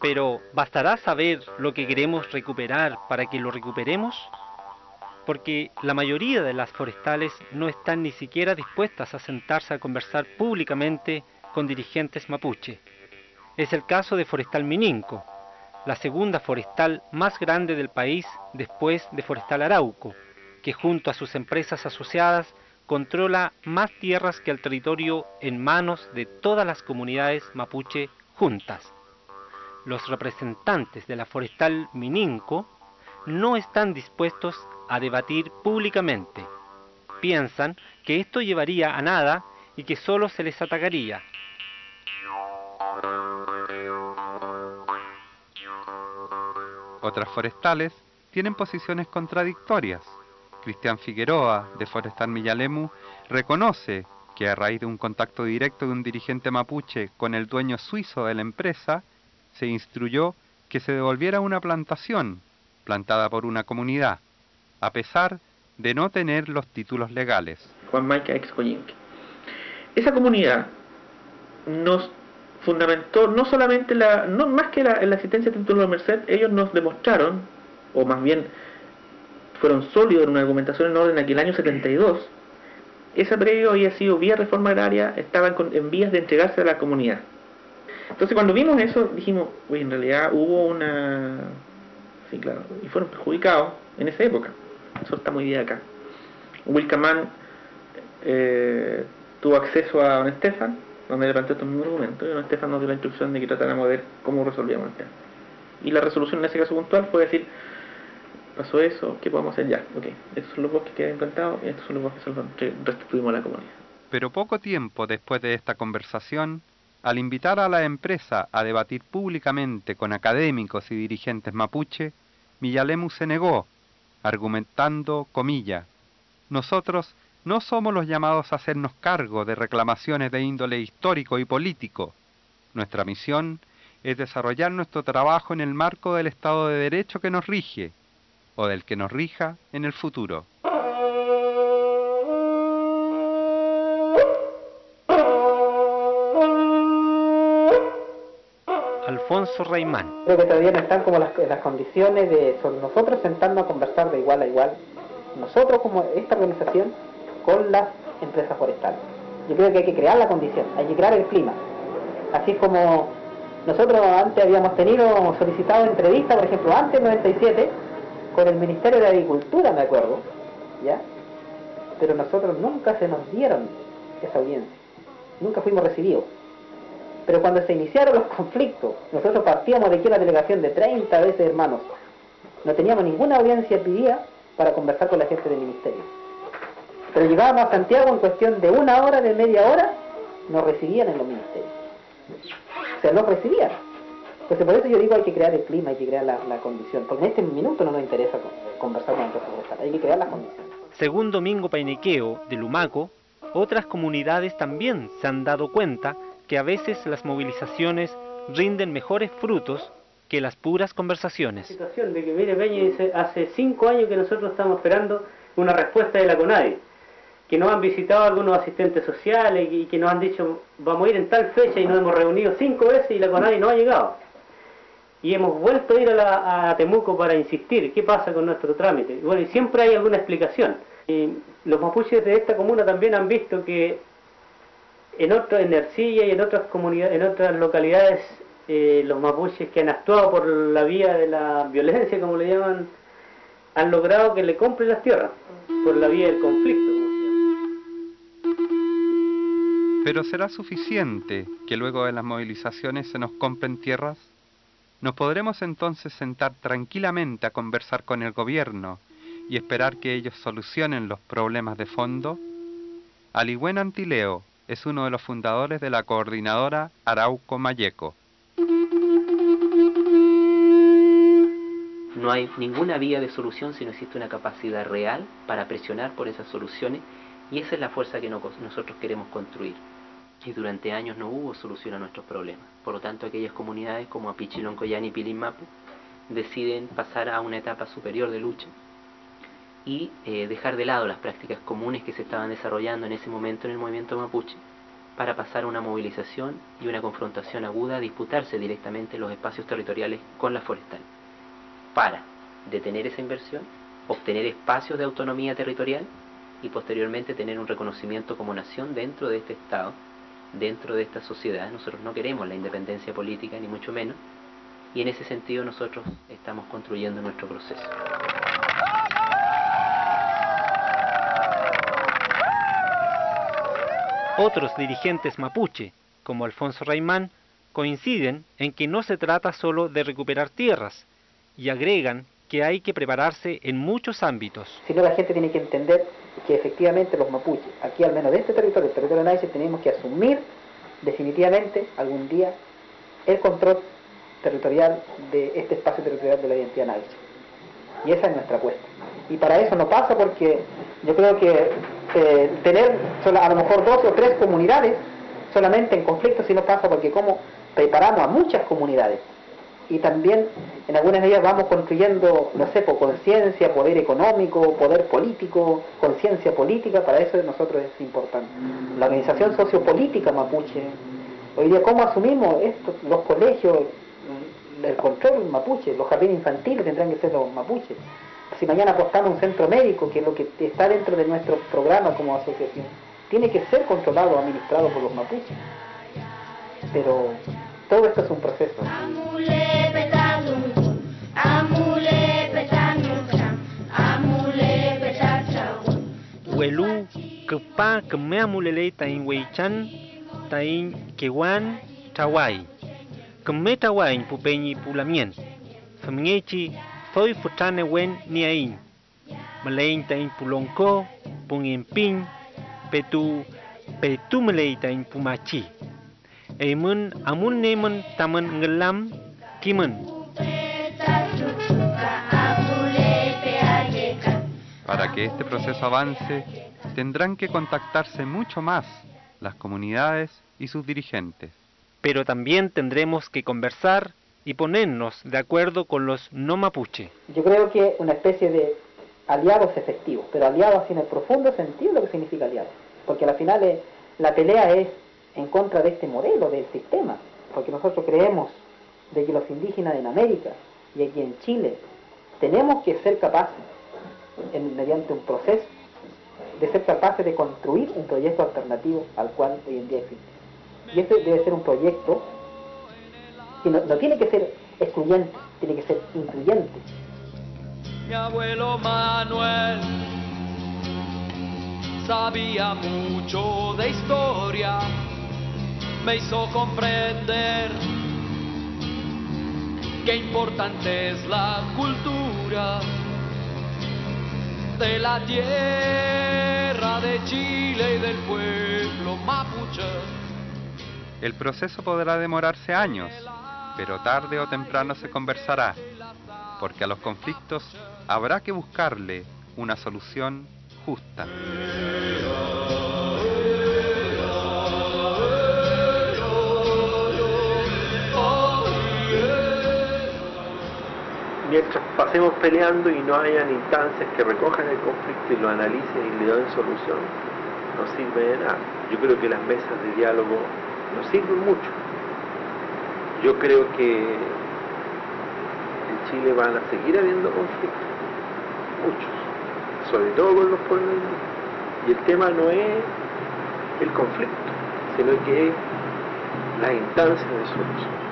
Pero, ¿bastará saber lo que queremos recuperar para que lo recuperemos? Porque la mayoría de las forestales no están ni siquiera dispuestas a sentarse a conversar públicamente con dirigentes mapuche. Es el caso de Forestal Mininco, la segunda forestal más grande del país después de Forestal Arauco, que junto a sus empresas asociadas controla más tierras que el territorio en manos de todas las comunidades mapuche juntas. Los representantes de la forestal Mininco no están dispuestos a debatir públicamente. Piensan que esto llevaría a nada y que solo se les atacaría. Otras forestales tienen posiciones contradictorias. Cristian Figueroa, de Forestal Millalemu, reconoce que a raíz de un contacto directo de un dirigente mapuche con el dueño suizo de la empresa, se instruyó que se devolviera una plantación plantada por una comunidad, a pesar de no tener los títulos legales. Juan Maica Excoyinque. Esa comunidad nos fundamentó no solamente la, no más que la, la asistencia de título de Merced, ellos nos demostraron, o más bien fueron sólidos en una argumentación en orden a que el año 72 ese predio había sido vía reforma agraria, estaba en, en vías de entregarse a la comunidad. Entonces cuando vimos eso dijimos, uy, en realidad hubo una... Sí, claro, y fueron perjudicados en esa época. Eso está muy bien acá. Wilcaman eh, tuvo acceso a Don Estefan, donde le planteó estos mismos argumentos, y Estefan nos dio la instrucción de que tratáramos de ver cómo resolvíamos el tema. Y la resolución en ese caso puntual fue decir, pasó eso, ¿qué podemos hacer ya? Ok, estos son los bosques que quedan plantados y estos son los bosques que restituimos a la comunidad. Pero poco tiempo después de esta conversación, al invitar a la empresa a debatir públicamente con académicos y dirigentes mapuche, Millalemu se negó, argumentando, comilla, nosotros no somos los llamados a hacernos cargo de reclamaciones de índole histórico y político. Nuestra misión es desarrollar nuestro trabajo en el marco del Estado de Derecho que nos rige, o del que nos rija en el futuro. Alfonso Reimán. Creo que todavía no están como las, las condiciones de nosotros sentarnos a conversar de igual a igual, nosotros como esta organización con las empresas forestales. Yo creo que hay que crear la condición, hay que crear el clima. Así como nosotros antes habíamos tenido solicitado entrevistas, por ejemplo, antes del 97, con el Ministerio de Agricultura, me acuerdo, ¿ya? Pero nosotros nunca se nos dieron esa audiencia, nunca fuimos recibidos. Pero cuando se iniciaron los conflictos, nosotros partíamos de aquí una delegación de 30 veces hermanos. No teníamos ninguna audiencia pedida para conversar con la gente del ministerio. Pero llegábamos a Santiago en cuestión de una hora, de media hora, nos recibían en los ministerios. O sea, nos recibían. Entonces por eso yo digo hay que crear el clima, hay que crear la, la condición. Porque en este minuto no nos interesa conversar con forestales, hay que crear las condiciones. Según Domingo Painiqueo, de Lumaco, otras comunidades también se han dado cuenta que a veces las movilizaciones rinden mejores frutos que las puras conversaciones. situación de que, mire, Peña dice, hace cinco años que nosotros estamos esperando una respuesta de la CONADE, que nos han visitado algunos asistentes sociales y que nos han dicho, vamos a ir en tal fecha y nos hemos reunido cinco veces y la CONADE no ha llegado. Y hemos vuelto a ir a, la, Temuco para insistir, ¿qué pasa con nuestro trámite? Y bueno, y siempre hay alguna explicación. Y los mapuches de esta comuna también han visto que en otras, en Ercilla y en otras comunidades, en otras localidades, eh, los mapuches que han actuado por la vía de la violencia, como le llaman, han logrado que le compren las tierras, por la vía del conflicto. Pero ¿será suficiente que luego de las movilizaciones se nos compren tierras? ¿Nos podremos entonces sentar tranquilamente a conversar con el gobierno y esperar que ellos solucionen los problemas de fondo? Aligüen Antileo es uno de los fundadores de la coordinadora Arauco Mayeco. No hay ninguna vía de solución si no existe una capacidad real para presionar por esas soluciones y esa es la fuerza que nosotros queremos construir. Y durante años no hubo solución a nuestros problemas. Por lo tanto, aquellas comunidades como Apichiloncoyan y Pilimapu deciden pasar a una etapa superior de lucha y eh, dejar de lado las prácticas comunes que se estaban desarrollando en ese momento en el movimiento mapuche para pasar a una movilización y una confrontación aguda a disputarse directamente los espacios territoriales con la forestal, para detener esa inversión, obtener espacios de autonomía territorial y posteriormente tener un reconocimiento como nación dentro de este Estado, dentro de esta sociedad. Nosotros no queremos la independencia política, ni mucho menos, y en ese sentido nosotros estamos construyendo nuestro proceso. Otros dirigentes mapuche, como Alfonso Raimán, coinciden en que no se trata solo de recuperar tierras y agregan que hay que prepararse en muchos ámbitos. Sino la gente tiene que entender que efectivamente los mapuches, aquí al menos de este territorio, el territorio de Naice, tenemos que asumir definitivamente algún día el control territorial de este espacio territorial de la identidad Naice. Y esa es nuestra apuesta. Y para eso no pasa porque yo creo que eh, tener solo, a lo mejor dos o tres comunidades solamente en conflicto, si no pasa porque como preparamos a muchas comunidades y también en algunas ellas vamos construyendo, no sé, por conciencia, poder económico, poder político, conciencia política, para eso nosotros es importante. La organización sociopolítica mapuche, hoy día cómo asumimos esto, los colegios, el control mapuche, los jardines infantiles tendrán que ser los mapuches. Si mañana apostamos un centro médico, que es lo que está dentro de nuestro programa como asociación, tiene que ser controlado, administrado por los mapuches. Pero todo esto es un proceso. Huelu, kepa kemeamulele tain weichan, tain kewan, tawai. Keme tawai pupeñi pulamien. Femngechi, soy futane wen ni ain. Malein tain pulonko, pungin pin, petu, petu melei tain pumachi. Eimun amun nemun taman ngelam timun. Para que este proceso avance, tendrán que contactarse mucho más las comunidades y sus dirigentes. Pero también tendremos que conversar y ponernos de acuerdo con los no mapuche. Yo creo que una especie de aliados efectivos, pero aliados en el profundo sentido de lo que significa aliados. Porque al final eh, la pelea es en contra de este modelo, del sistema, porque nosotros creemos de que los indígenas en América y aquí en Chile tenemos que ser capaces, mediante un proceso, de ser capaces de construir un proyecto alternativo al cual hoy en día existe. Y este debe ser un proyecto que no, no tiene que ser excluyente, tiene que ser incluyente. Mi abuelo Manuel sabía mucho de historia, me hizo comprender qué importante es la cultura de la tierra de Chile y del pueblo mapuche. El proceso podrá demorarse años, pero tarde o temprano se conversará, porque a los conflictos habrá que buscarle una solución justa. Mientras pasemos peleando y no hayan instancias que recojan el conflicto y lo analicen y le den solución, no sirve de nada. Yo creo que las mesas de diálogo no sirven mucho. Yo creo que en Chile van a seguir habiendo conflictos, muchos, sobre todo con los pueblos indígenas. Y el tema no es el conflicto, sino que es las instancias de solución.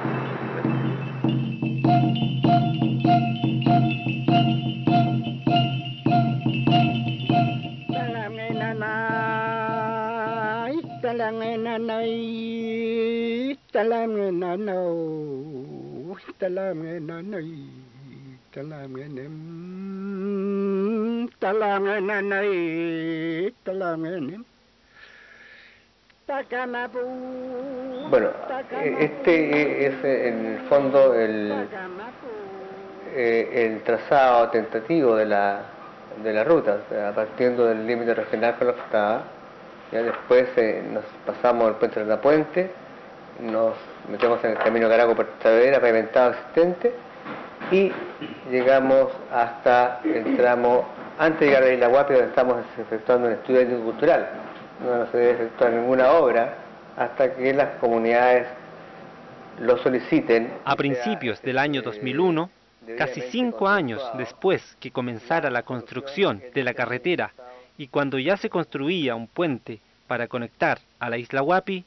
Bueno, este es eh, en el fondo el, eh, el trazado tentativo de la, de la ruta, partiendo del límite regional con la octava, ya después eh, nos pasamos el puente de la puente, nos metemos en el camino Caraco por Tavera, pavimentado existente, y llegamos hasta el tramo, antes de llegar a Isla Guapi, donde estamos efectuando un estudio cultural, no se debe efectuar ninguna obra hasta que las comunidades lo soliciten. A principios del año 2001, casi cinco años después que comenzara la construcción de la carretera y cuando ya se construía un puente para conectar a la isla Huapi,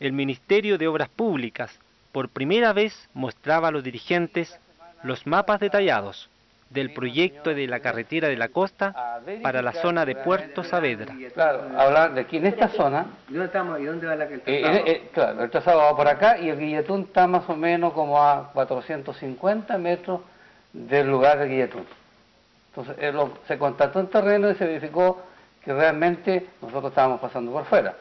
el Ministerio de Obras Públicas por primera vez mostraba a los dirigentes los mapas detallados del proyecto de la carretera de la costa para la zona de Puerto Saavedra. Claro, hablar de aquí en esta zona. ¿Dónde estamos? ¿Y dónde va la que el eh, trazado? eh, eh, claro, el trazado va por acá y el Guilletún está más o menos como a 450 metros del lugar de Guilletún. Entonces eh, lo- se constató en terreno y se verificó que realmente nosotros estábamos pasando por fuera.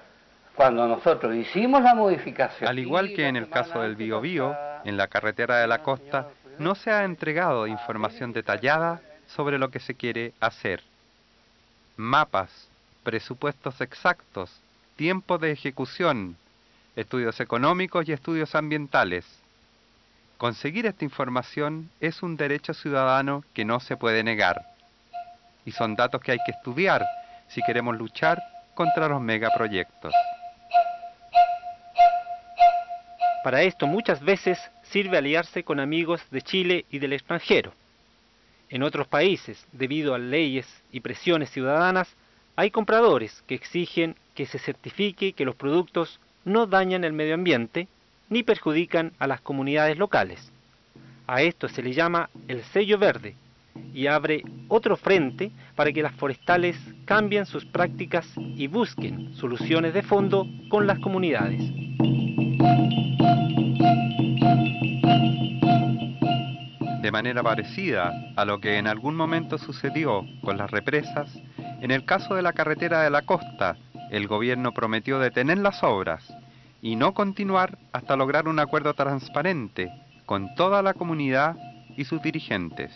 Cuando nosotros hicimos la modificación. Al igual que en el caso del Biobío, en la carretera de la costa no se ha entregado información detallada sobre lo que se quiere hacer. Mapas, presupuestos exactos, tiempo de ejecución, estudios económicos y estudios ambientales. Conseguir esta información es un derecho ciudadano que no se puede negar. Y son datos que hay que estudiar si queremos luchar contra los megaproyectos. Para esto muchas veces sirve aliarse con amigos de Chile y del extranjero. En otros países, debido a leyes y presiones ciudadanas, hay compradores que exigen que se certifique que los productos no dañan el medio ambiente ni perjudican a las comunidades locales. A esto se le llama el sello verde y abre otro frente para que las forestales cambien sus prácticas y busquen soluciones de fondo con las comunidades. De manera parecida a lo que en algún momento sucedió con las represas, en el caso de la carretera de la costa, el gobierno prometió detener las obras y no continuar hasta lograr un acuerdo transparente con toda la comunidad y sus dirigentes.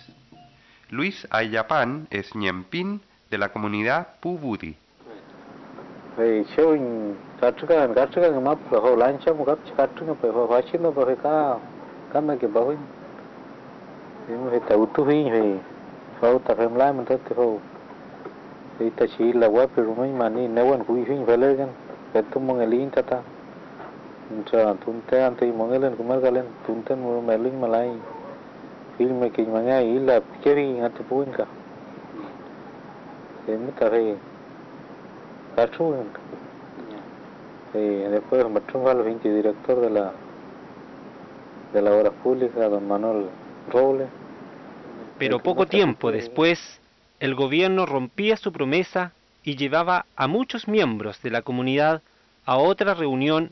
Luis Ayapán es ñempín de la comunidad Pubudi. Después director de la de la obra pública, don Manuel Robles. Pero poco tiempo después, el gobierno rompía su promesa y llevaba a muchos miembros de la comunidad a otra reunión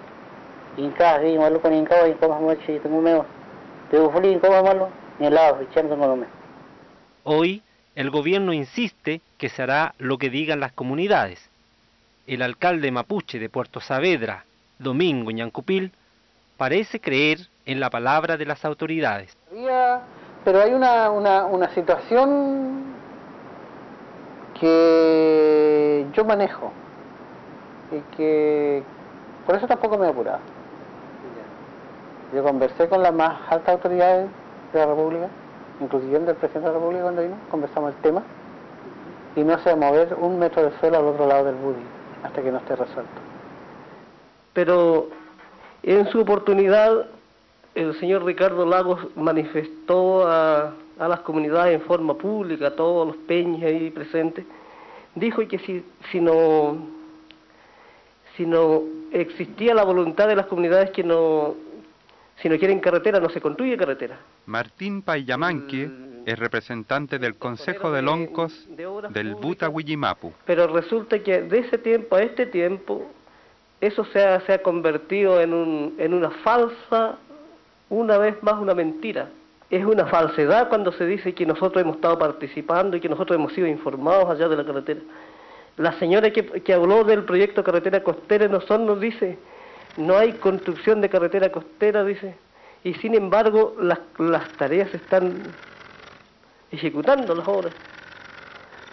inka, ichan tungumeo. Hoy, el gobierno insiste que se hará lo que digan las comunidades. El alcalde mapuche de Puerto Saavedra, Domingo Ñancupil, parece creer en la palabra de las autoridades. Pero hay una, una, una situación que yo manejo y que por eso tampoco me he apurado. Yo conversé con las más altas autoridades de la República, incluyendo el presidente de la República cuando vino, conversamos el tema y no se va a mover un metro de suelo al otro lado del budi hasta que no esté resuelto. pero en su oportunidad el señor Ricardo Lagos manifestó a, a las comunidades en forma pública, a todos los peñas ahí presentes, dijo que si, si no si no existía la voluntad de las comunidades que no si no quieren carretera no se construye carretera. Es representante del Consejo de Loncos del Buta Huillimapu. Pero resulta que de ese tiempo a este tiempo eso se ha, se ha convertido en, un, en una falsa, una vez más una mentira. Es una falsedad cuando se dice que nosotros hemos estado participando y que nosotros hemos sido informados allá de la carretera. La señora que, que habló del proyecto Carretera Costera Nosón nos dice, no hay construcción de carretera costera, dice, y sin embargo las, las tareas están ejecutando las obras.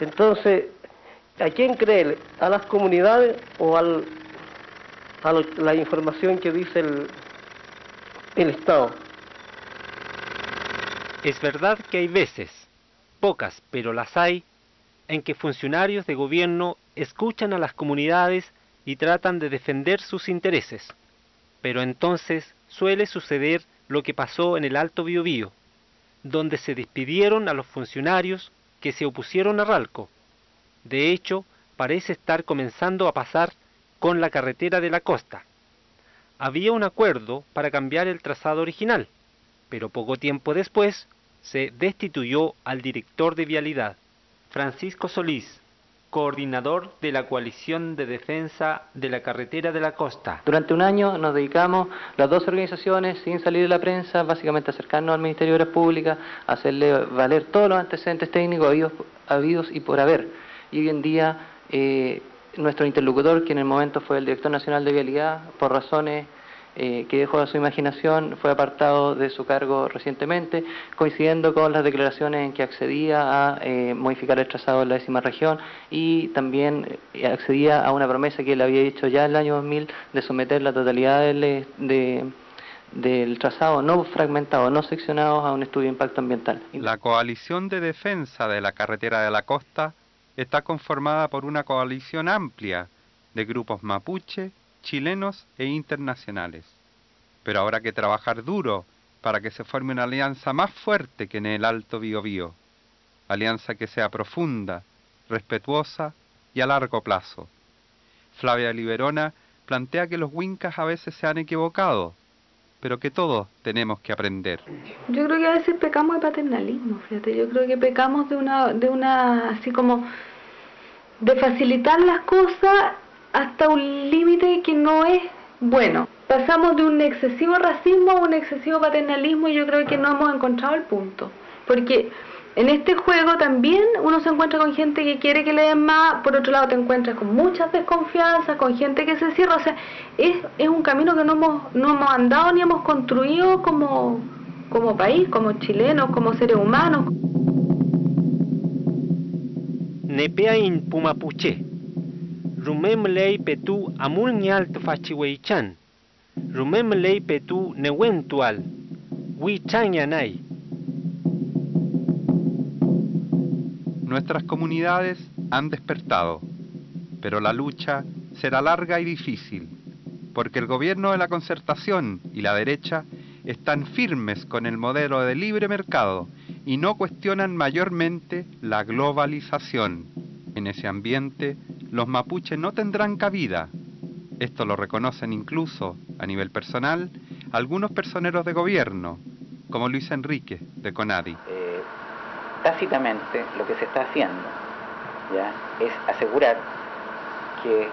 Entonces, ¿a quién creer? ¿A las comunidades o al, a la información que dice el, el Estado? Es verdad que hay veces, pocas, pero las hay, en que funcionarios de gobierno escuchan a las comunidades y tratan de defender sus intereses. Pero entonces suele suceder lo que pasó en el Alto Biobío, donde se despidieron a los funcionarios que se opusieron a Ralco. De hecho, parece estar comenzando a pasar con la carretera de la costa. Había un acuerdo para cambiar el trazado original, pero poco tiempo después se destituyó al director de vialidad, Francisco Solís, coordinador de la coalición de defensa de la carretera de la costa. Durante un año nos dedicamos las dos organizaciones, sin salir de la prensa, básicamente acercarnos al Ministerio de Obras Públicas, hacerle valer todos los antecedentes técnicos habidos, habidos y por haber. Y hoy en día eh, nuestro interlocutor, que en el momento fue el Director Nacional de Vialidad, por razones eh, que dejó a su imaginación, fue apartado de su cargo recientemente, coincidiendo con las declaraciones en que accedía a eh, modificar el trazado de la décima región y también eh, accedía a una promesa que él había hecho ya en el año 2000 de someter la totalidad eh, de- del trazado no fragmentado, no seccionado a un estudio de impacto ambiental. La coalición de defensa de la carretera de la costa está conformada por una coalición amplia de grupos mapuche, chilenos e internacionales. Pero habrá que trabajar duro para que se forme una alianza más fuerte que en el Alto Biobío. Alianza que sea profunda, respetuosa y a largo plazo. Flavia Liberona plantea que los wincas a veces se han equivocado, pero que todos tenemos que aprender. Yo creo que a veces pecamos de paternalismo, fíjate, yo creo que pecamos de una, de una, así como, de facilitar las cosas hasta un límite que no es bueno. Pasamos de un excesivo racismo a un excesivo paternalismo y yo creo que no hemos encontrado el punto. Porque en este juego también uno se encuentra con gente que quiere que le den más, por otro lado te encuentras con muchas desconfianzas, con gente que se cierra, o sea, es, es un camino que no hemos, no hemos andado ni hemos construido como, como país, como chilenos, como seres humanos. Nepeain Pumapuche, Petu Amulnyal Tufachiweichan, Petu Newentual, Huichanyanay. Nuestras comunidades han despertado, pero la lucha será larga y difícil, porque el gobierno de la concertación y la derecha están firmes con el modelo de libre mercado y no cuestionan mayormente la globalización. En ese ambiente, los mapuches no tendrán cabida. Esto lo reconocen incluso, a nivel personal, algunos personeros de gobierno, como Luis Enrique, de Conadi. Eh, tácitamente lo que se está haciendo ya es asegurar que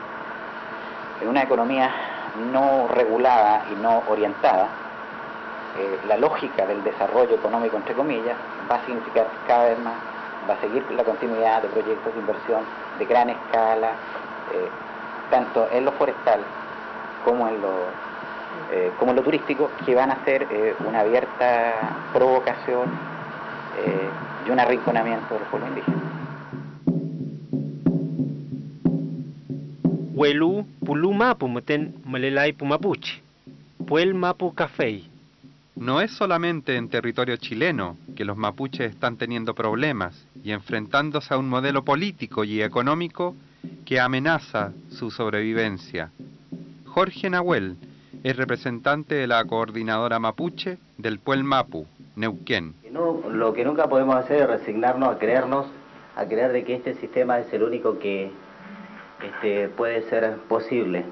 en una economía no regulada y no orientada, eh, la lógica del desarrollo económico, entre comillas, va a significar cada vez más, va a seguir la continuidad de proyectos de inversión de gran escala, eh, tanto en lo forestal como en lo, eh, como en lo turístico, que van a ser eh, una abierta provocación y un arrinconamiento del pueblo indígena. Huelu Pulumapu Meten Malelai Pumapuche, Puel Mapu. No es solamente en territorio chileno que los mapuches están teniendo problemas y enfrentándose a un modelo político y económico que amenaza su sobrevivencia. Jorge Nahuel es representante de la coordinadora mapuche del Puel Mapu, Neuquén. Lo que nunca podemos hacer es resignarnos a creernos, a creer de que este sistema es el único que este, puede ser posible.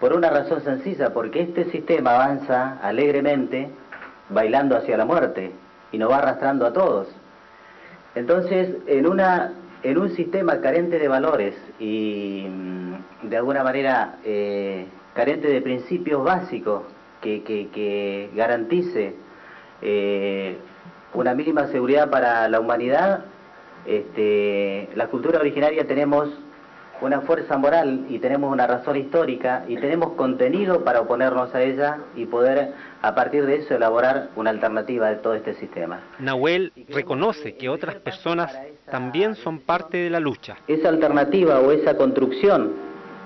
Por una razón sencilla, porque este sistema avanza alegremente, bailando hacia la muerte, y nos va arrastrando a todos. Entonces, en, una, en un sistema carente de valores y mm, de alguna manera eh, carente de principios básicos que, que, que garantice eh, una mínima seguridad para la humanidad, este, la cultura originaria tenemos una fuerza moral y tenemos una razón histórica y tenemos contenido para oponernos a ella y poder a partir de eso elaborar una alternativa de todo este sistema. Nahuel reconoce que otras personas también son parte de la lucha. Esa alternativa o esa construcción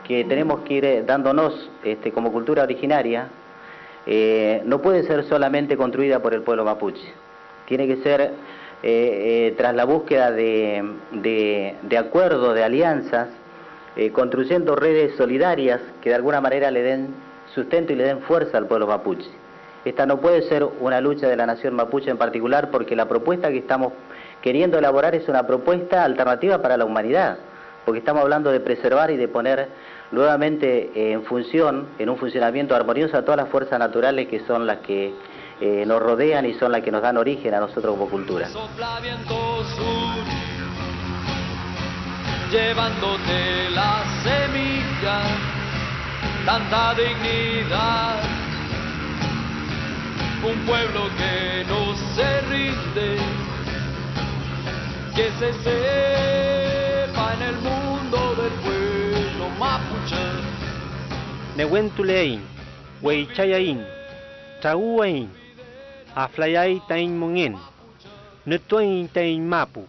que tenemos que ir eh, dándonos este, como cultura originaria eh, no puede ser solamente construida por el pueblo mapuche. Tiene que ser eh, eh, tras la búsqueda de, de, de acuerdos, de alianzas, eh, construyendo redes solidarias que de alguna manera le den sustento y le den fuerza al pueblo mapuche. Esta no puede ser una lucha de la nación mapuche en particular porque la propuesta que estamos queriendo elaborar es una propuesta alternativa para la humanidad, porque estamos hablando de preservar y de poner nuevamente eh, en función, en un funcionamiento armonioso a todas las fuerzas naturales que son las que eh, nos rodean y son las que nos dan origen a nosotros como cultura. Llevándote la semilla, tanta dignidad. Un pueblo que no se rinde, que se sepa en el mundo del pueblo mapuche. Nehuentulein, Weichayain, Chaguain, Aflayay Tain Mongen, Netuain Tain Mapu.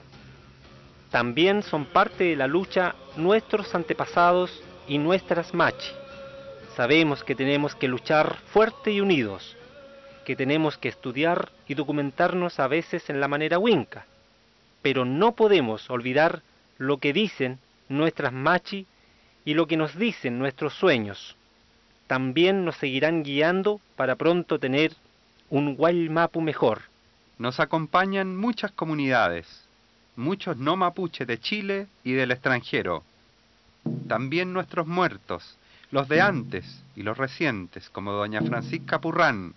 También son parte de la lucha nuestros antepasados y nuestras machi. Sabemos que tenemos que luchar fuerte y unidos, que tenemos que estudiar y documentarnos a veces en la manera winca, pero no podemos olvidar lo que dicen nuestras machi y lo que nos dicen nuestros sueños. También nos seguirán guiando para pronto tener un Mapu mejor. Nos acompañan muchas comunidades, muchos no mapuche de Chile y del extranjero. También nuestros muertos, los de antes y los recientes, como doña Francisca Purrán,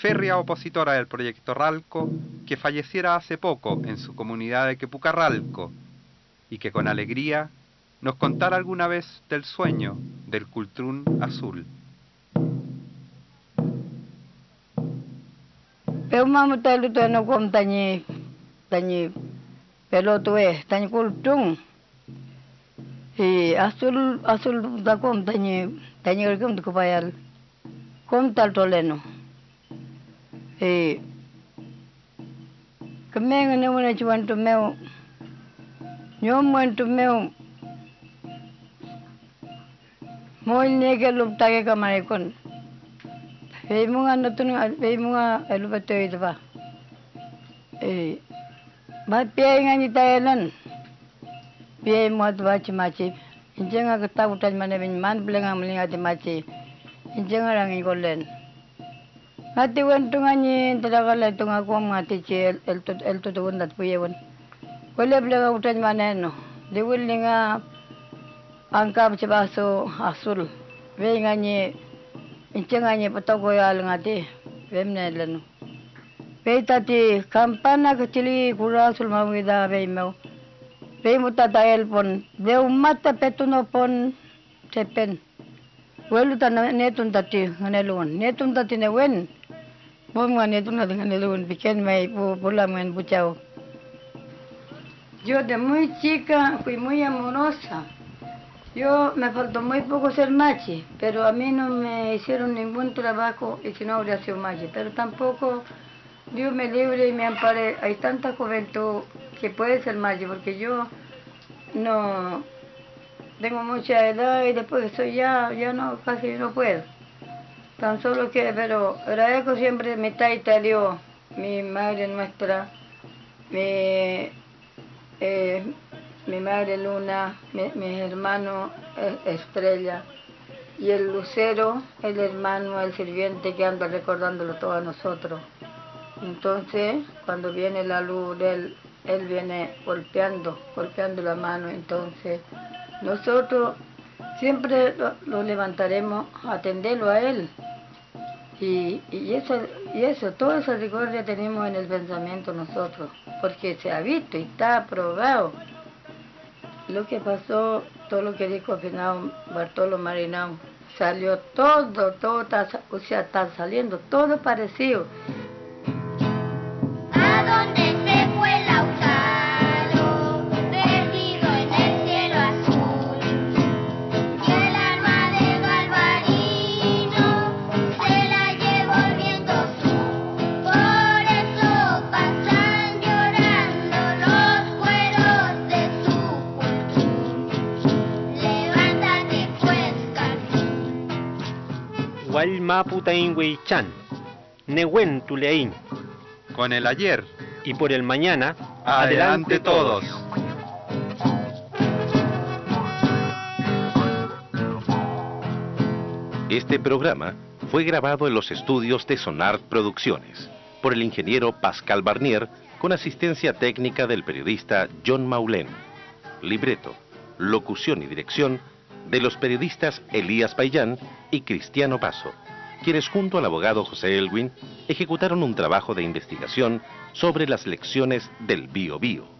férrea opositora del proyecto Ralco, que falleciera hace poco en su comunidad de Quepucarralco, y que con alegría nos contara alguna vez del sueño del Cultrún Azul. Peu mamu telu tu pelo tu eh tanyi kultung. I asul asul da kom tanyi tanyi kom tu kupayal. Kom tal toleno. E Kemeng ne muna chuan tu meu. Nyom muen tu meu. Moil nege lup tage kamare kon. Vei munga natun vei munga elu batu itu ba. Eh, Mapiai ngan kita elen. Piai mau tu macam macam. Injeng ngan kita utaj mana bin man beli ngan melinga di macam. Injeng ngan orang ikut len. Mati wen tu ngan ni tidak kalau tu ngan kuam ngan el tu el tu tu pun dat piai wen. Kalau beli utaj mana no. Di wen linga angka macam baso asul. Wei ngan ni. Injeng ni petok koyal ngan ti. Wei. Pe tati kampana kecili kura sulma wida pe mau. Pe muta tael pon de umata petuno pon sepen. Welu ta netun tati nganelun. Netun tati ne wen. Bom nga netun na nganelun piken mai pu pula men buchao. Yo de muy chica fui muy amorosa. Yo me faltó muy poco ser machi, pero a mí no me hicieron ningún trabajo y si no habría sido machi. Pero tampoco Dios me libre y me ampare. Hay tanta juventud que puede ser machi, porque yo no tengo mucha edad y después de eso ya, ya no, casi no puedo. Tan solo que, pero agradezco siempre mi taita Dios, mi madre nuestra, mi... Eh, mi madre Luna, mi, mi hermano eh, Estrella y el lucero, el hermano, el sirviente que anda recordándolo todo a nosotros. Entonces, cuando viene la luz él, él viene golpeando, golpeando la mano. Entonces, nosotros siempre lo, lo levantaremos atenderlo a él. Y, y, eso, y eso, toda esa recordia tenemos en el pensamiento nosotros, porque se ha visto y está aprobado lo que pasó, todo lo que dijo Finao, Bartolo Marinao, salió todo, todo está, o sea, está saliendo todo parecido. Con el ayer. Y por el mañana. Adelante, todos. Este programa fue grabado en los estudios de Sonar Producciones por el ingeniero Pascal Barnier con asistencia técnica del periodista John Maulén. Libreto, locución y dirección de los periodistas Elías Payán y Cristiano Paso, quienes junto al abogado José Elwin ejecutaron un trabajo de investigación sobre las lecciones del Bio Bio.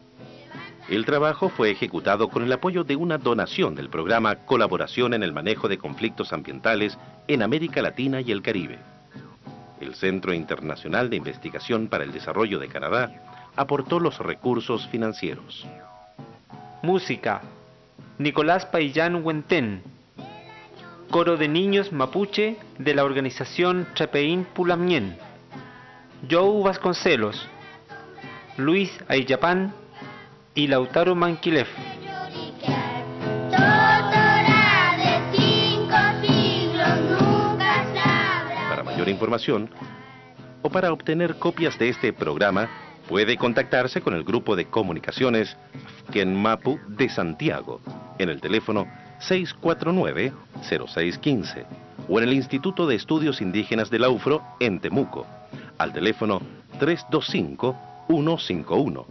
El trabajo fue ejecutado con el apoyo de una donación del programa Colaboración en el Manejo de Conflictos Ambientales en América Latina y el Caribe. El Centro Internacional de Investigación para el Desarrollo de Canadá aportó los recursos financieros. Música. Nicolás Paillán Huentén. Coro de niños mapuche de la organización Chapeín Pulamien. Joe Vasconcelos. Luis Ayapán y Lautaro Manquilef. Para mayor información o para obtener copias de este programa, puede contactarse con el grupo de comunicaciones Mapu de Santiago en el teléfono 649-0615 o en el Instituto de Estudios Indígenas de la UFRO en Temuco al teléfono 325-151.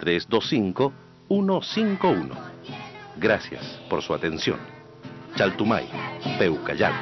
325-151. Gracias por su atención. Chaltumay, Peucayal.